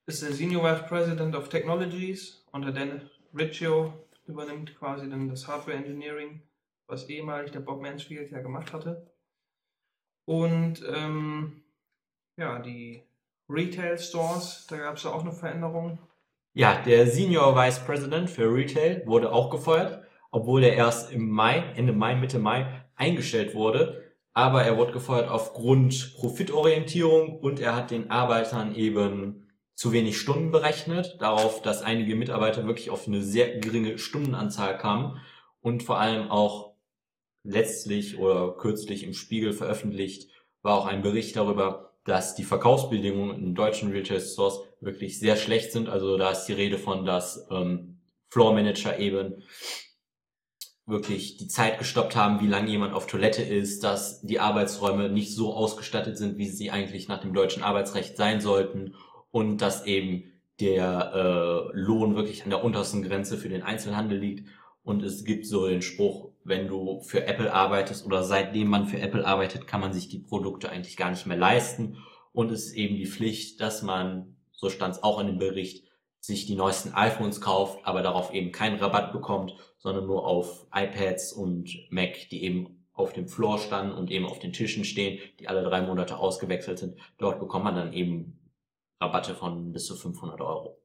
Ist der Senior Vice President of Technologies und der Dennis Riccio übernimmt quasi dann das Hardware Engineering, was ehemalig der Bob Mansfield ja gemacht hatte. Und ähm, ja, die Retail Stores, da gab es ja auch eine Veränderung. Ja, der Senior Vice President für Retail wurde auch gefeuert, obwohl er erst im Mai, Ende Mai, Mitte Mai eingestellt wurde. Aber er wurde gefeuert aufgrund Profitorientierung und er hat den Arbeitern eben zu wenig Stunden berechnet, darauf, dass einige Mitarbeiter wirklich auf eine sehr geringe Stundenanzahl kamen und vor allem auch letztlich oder kürzlich im Spiegel veröffentlicht war auch ein Bericht darüber, dass die Verkaufsbedingungen in deutschen Retail Stores wirklich sehr schlecht sind. Also da ist die Rede von, dass ähm, Floor Manager eben wirklich die Zeit gestoppt haben, wie lange jemand auf Toilette ist, dass die Arbeitsräume nicht so ausgestattet sind, wie sie eigentlich nach dem deutschen Arbeitsrecht sein sollten und dass eben der äh, Lohn wirklich an der untersten Grenze für den Einzelhandel liegt. Und es gibt so den Spruch, wenn du für Apple arbeitest oder seitdem man für Apple arbeitet, kann man sich die Produkte eigentlich gar nicht mehr leisten. Und es ist eben die Pflicht, dass man, so stand es auch in dem Bericht, sich die neuesten iPhones kauft, aber darauf eben keinen Rabatt bekommt, sondern nur auf iPads und Mac, die eben auf dem Floor standen und eben auf den Tischen stehen, die alle drei Monate ausgewechselt sind. Dort bekommt man dann eben Rabatte von bis zu 500 Euro.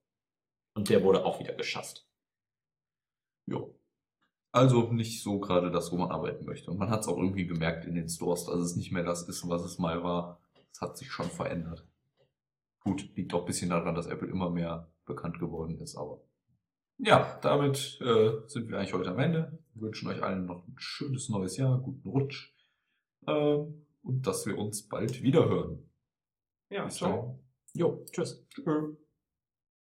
Und der wurde auch wieder geschasst. Jo. Also nicht so gerade das, wo man arbeiten möchte. Und man hat es auch irgendwie gemerkt in den Stores, dass es nicht mehr das ist, was es mal war. Es hat sich schon verändert. Gut, liegt auch ein bisschen daran, dass Apple immer mehr bekannt geworden ist, aber. Ja, damit äh, sind wir eigentlich heute am Ende. Wir wünschen euch allen noch ein schönes neues Jahr, guten Rutsch. Äh, und dass wir uns bald wieder hören. Ja, Bis ciao. dahin. Jo, tschüss. Tschüss.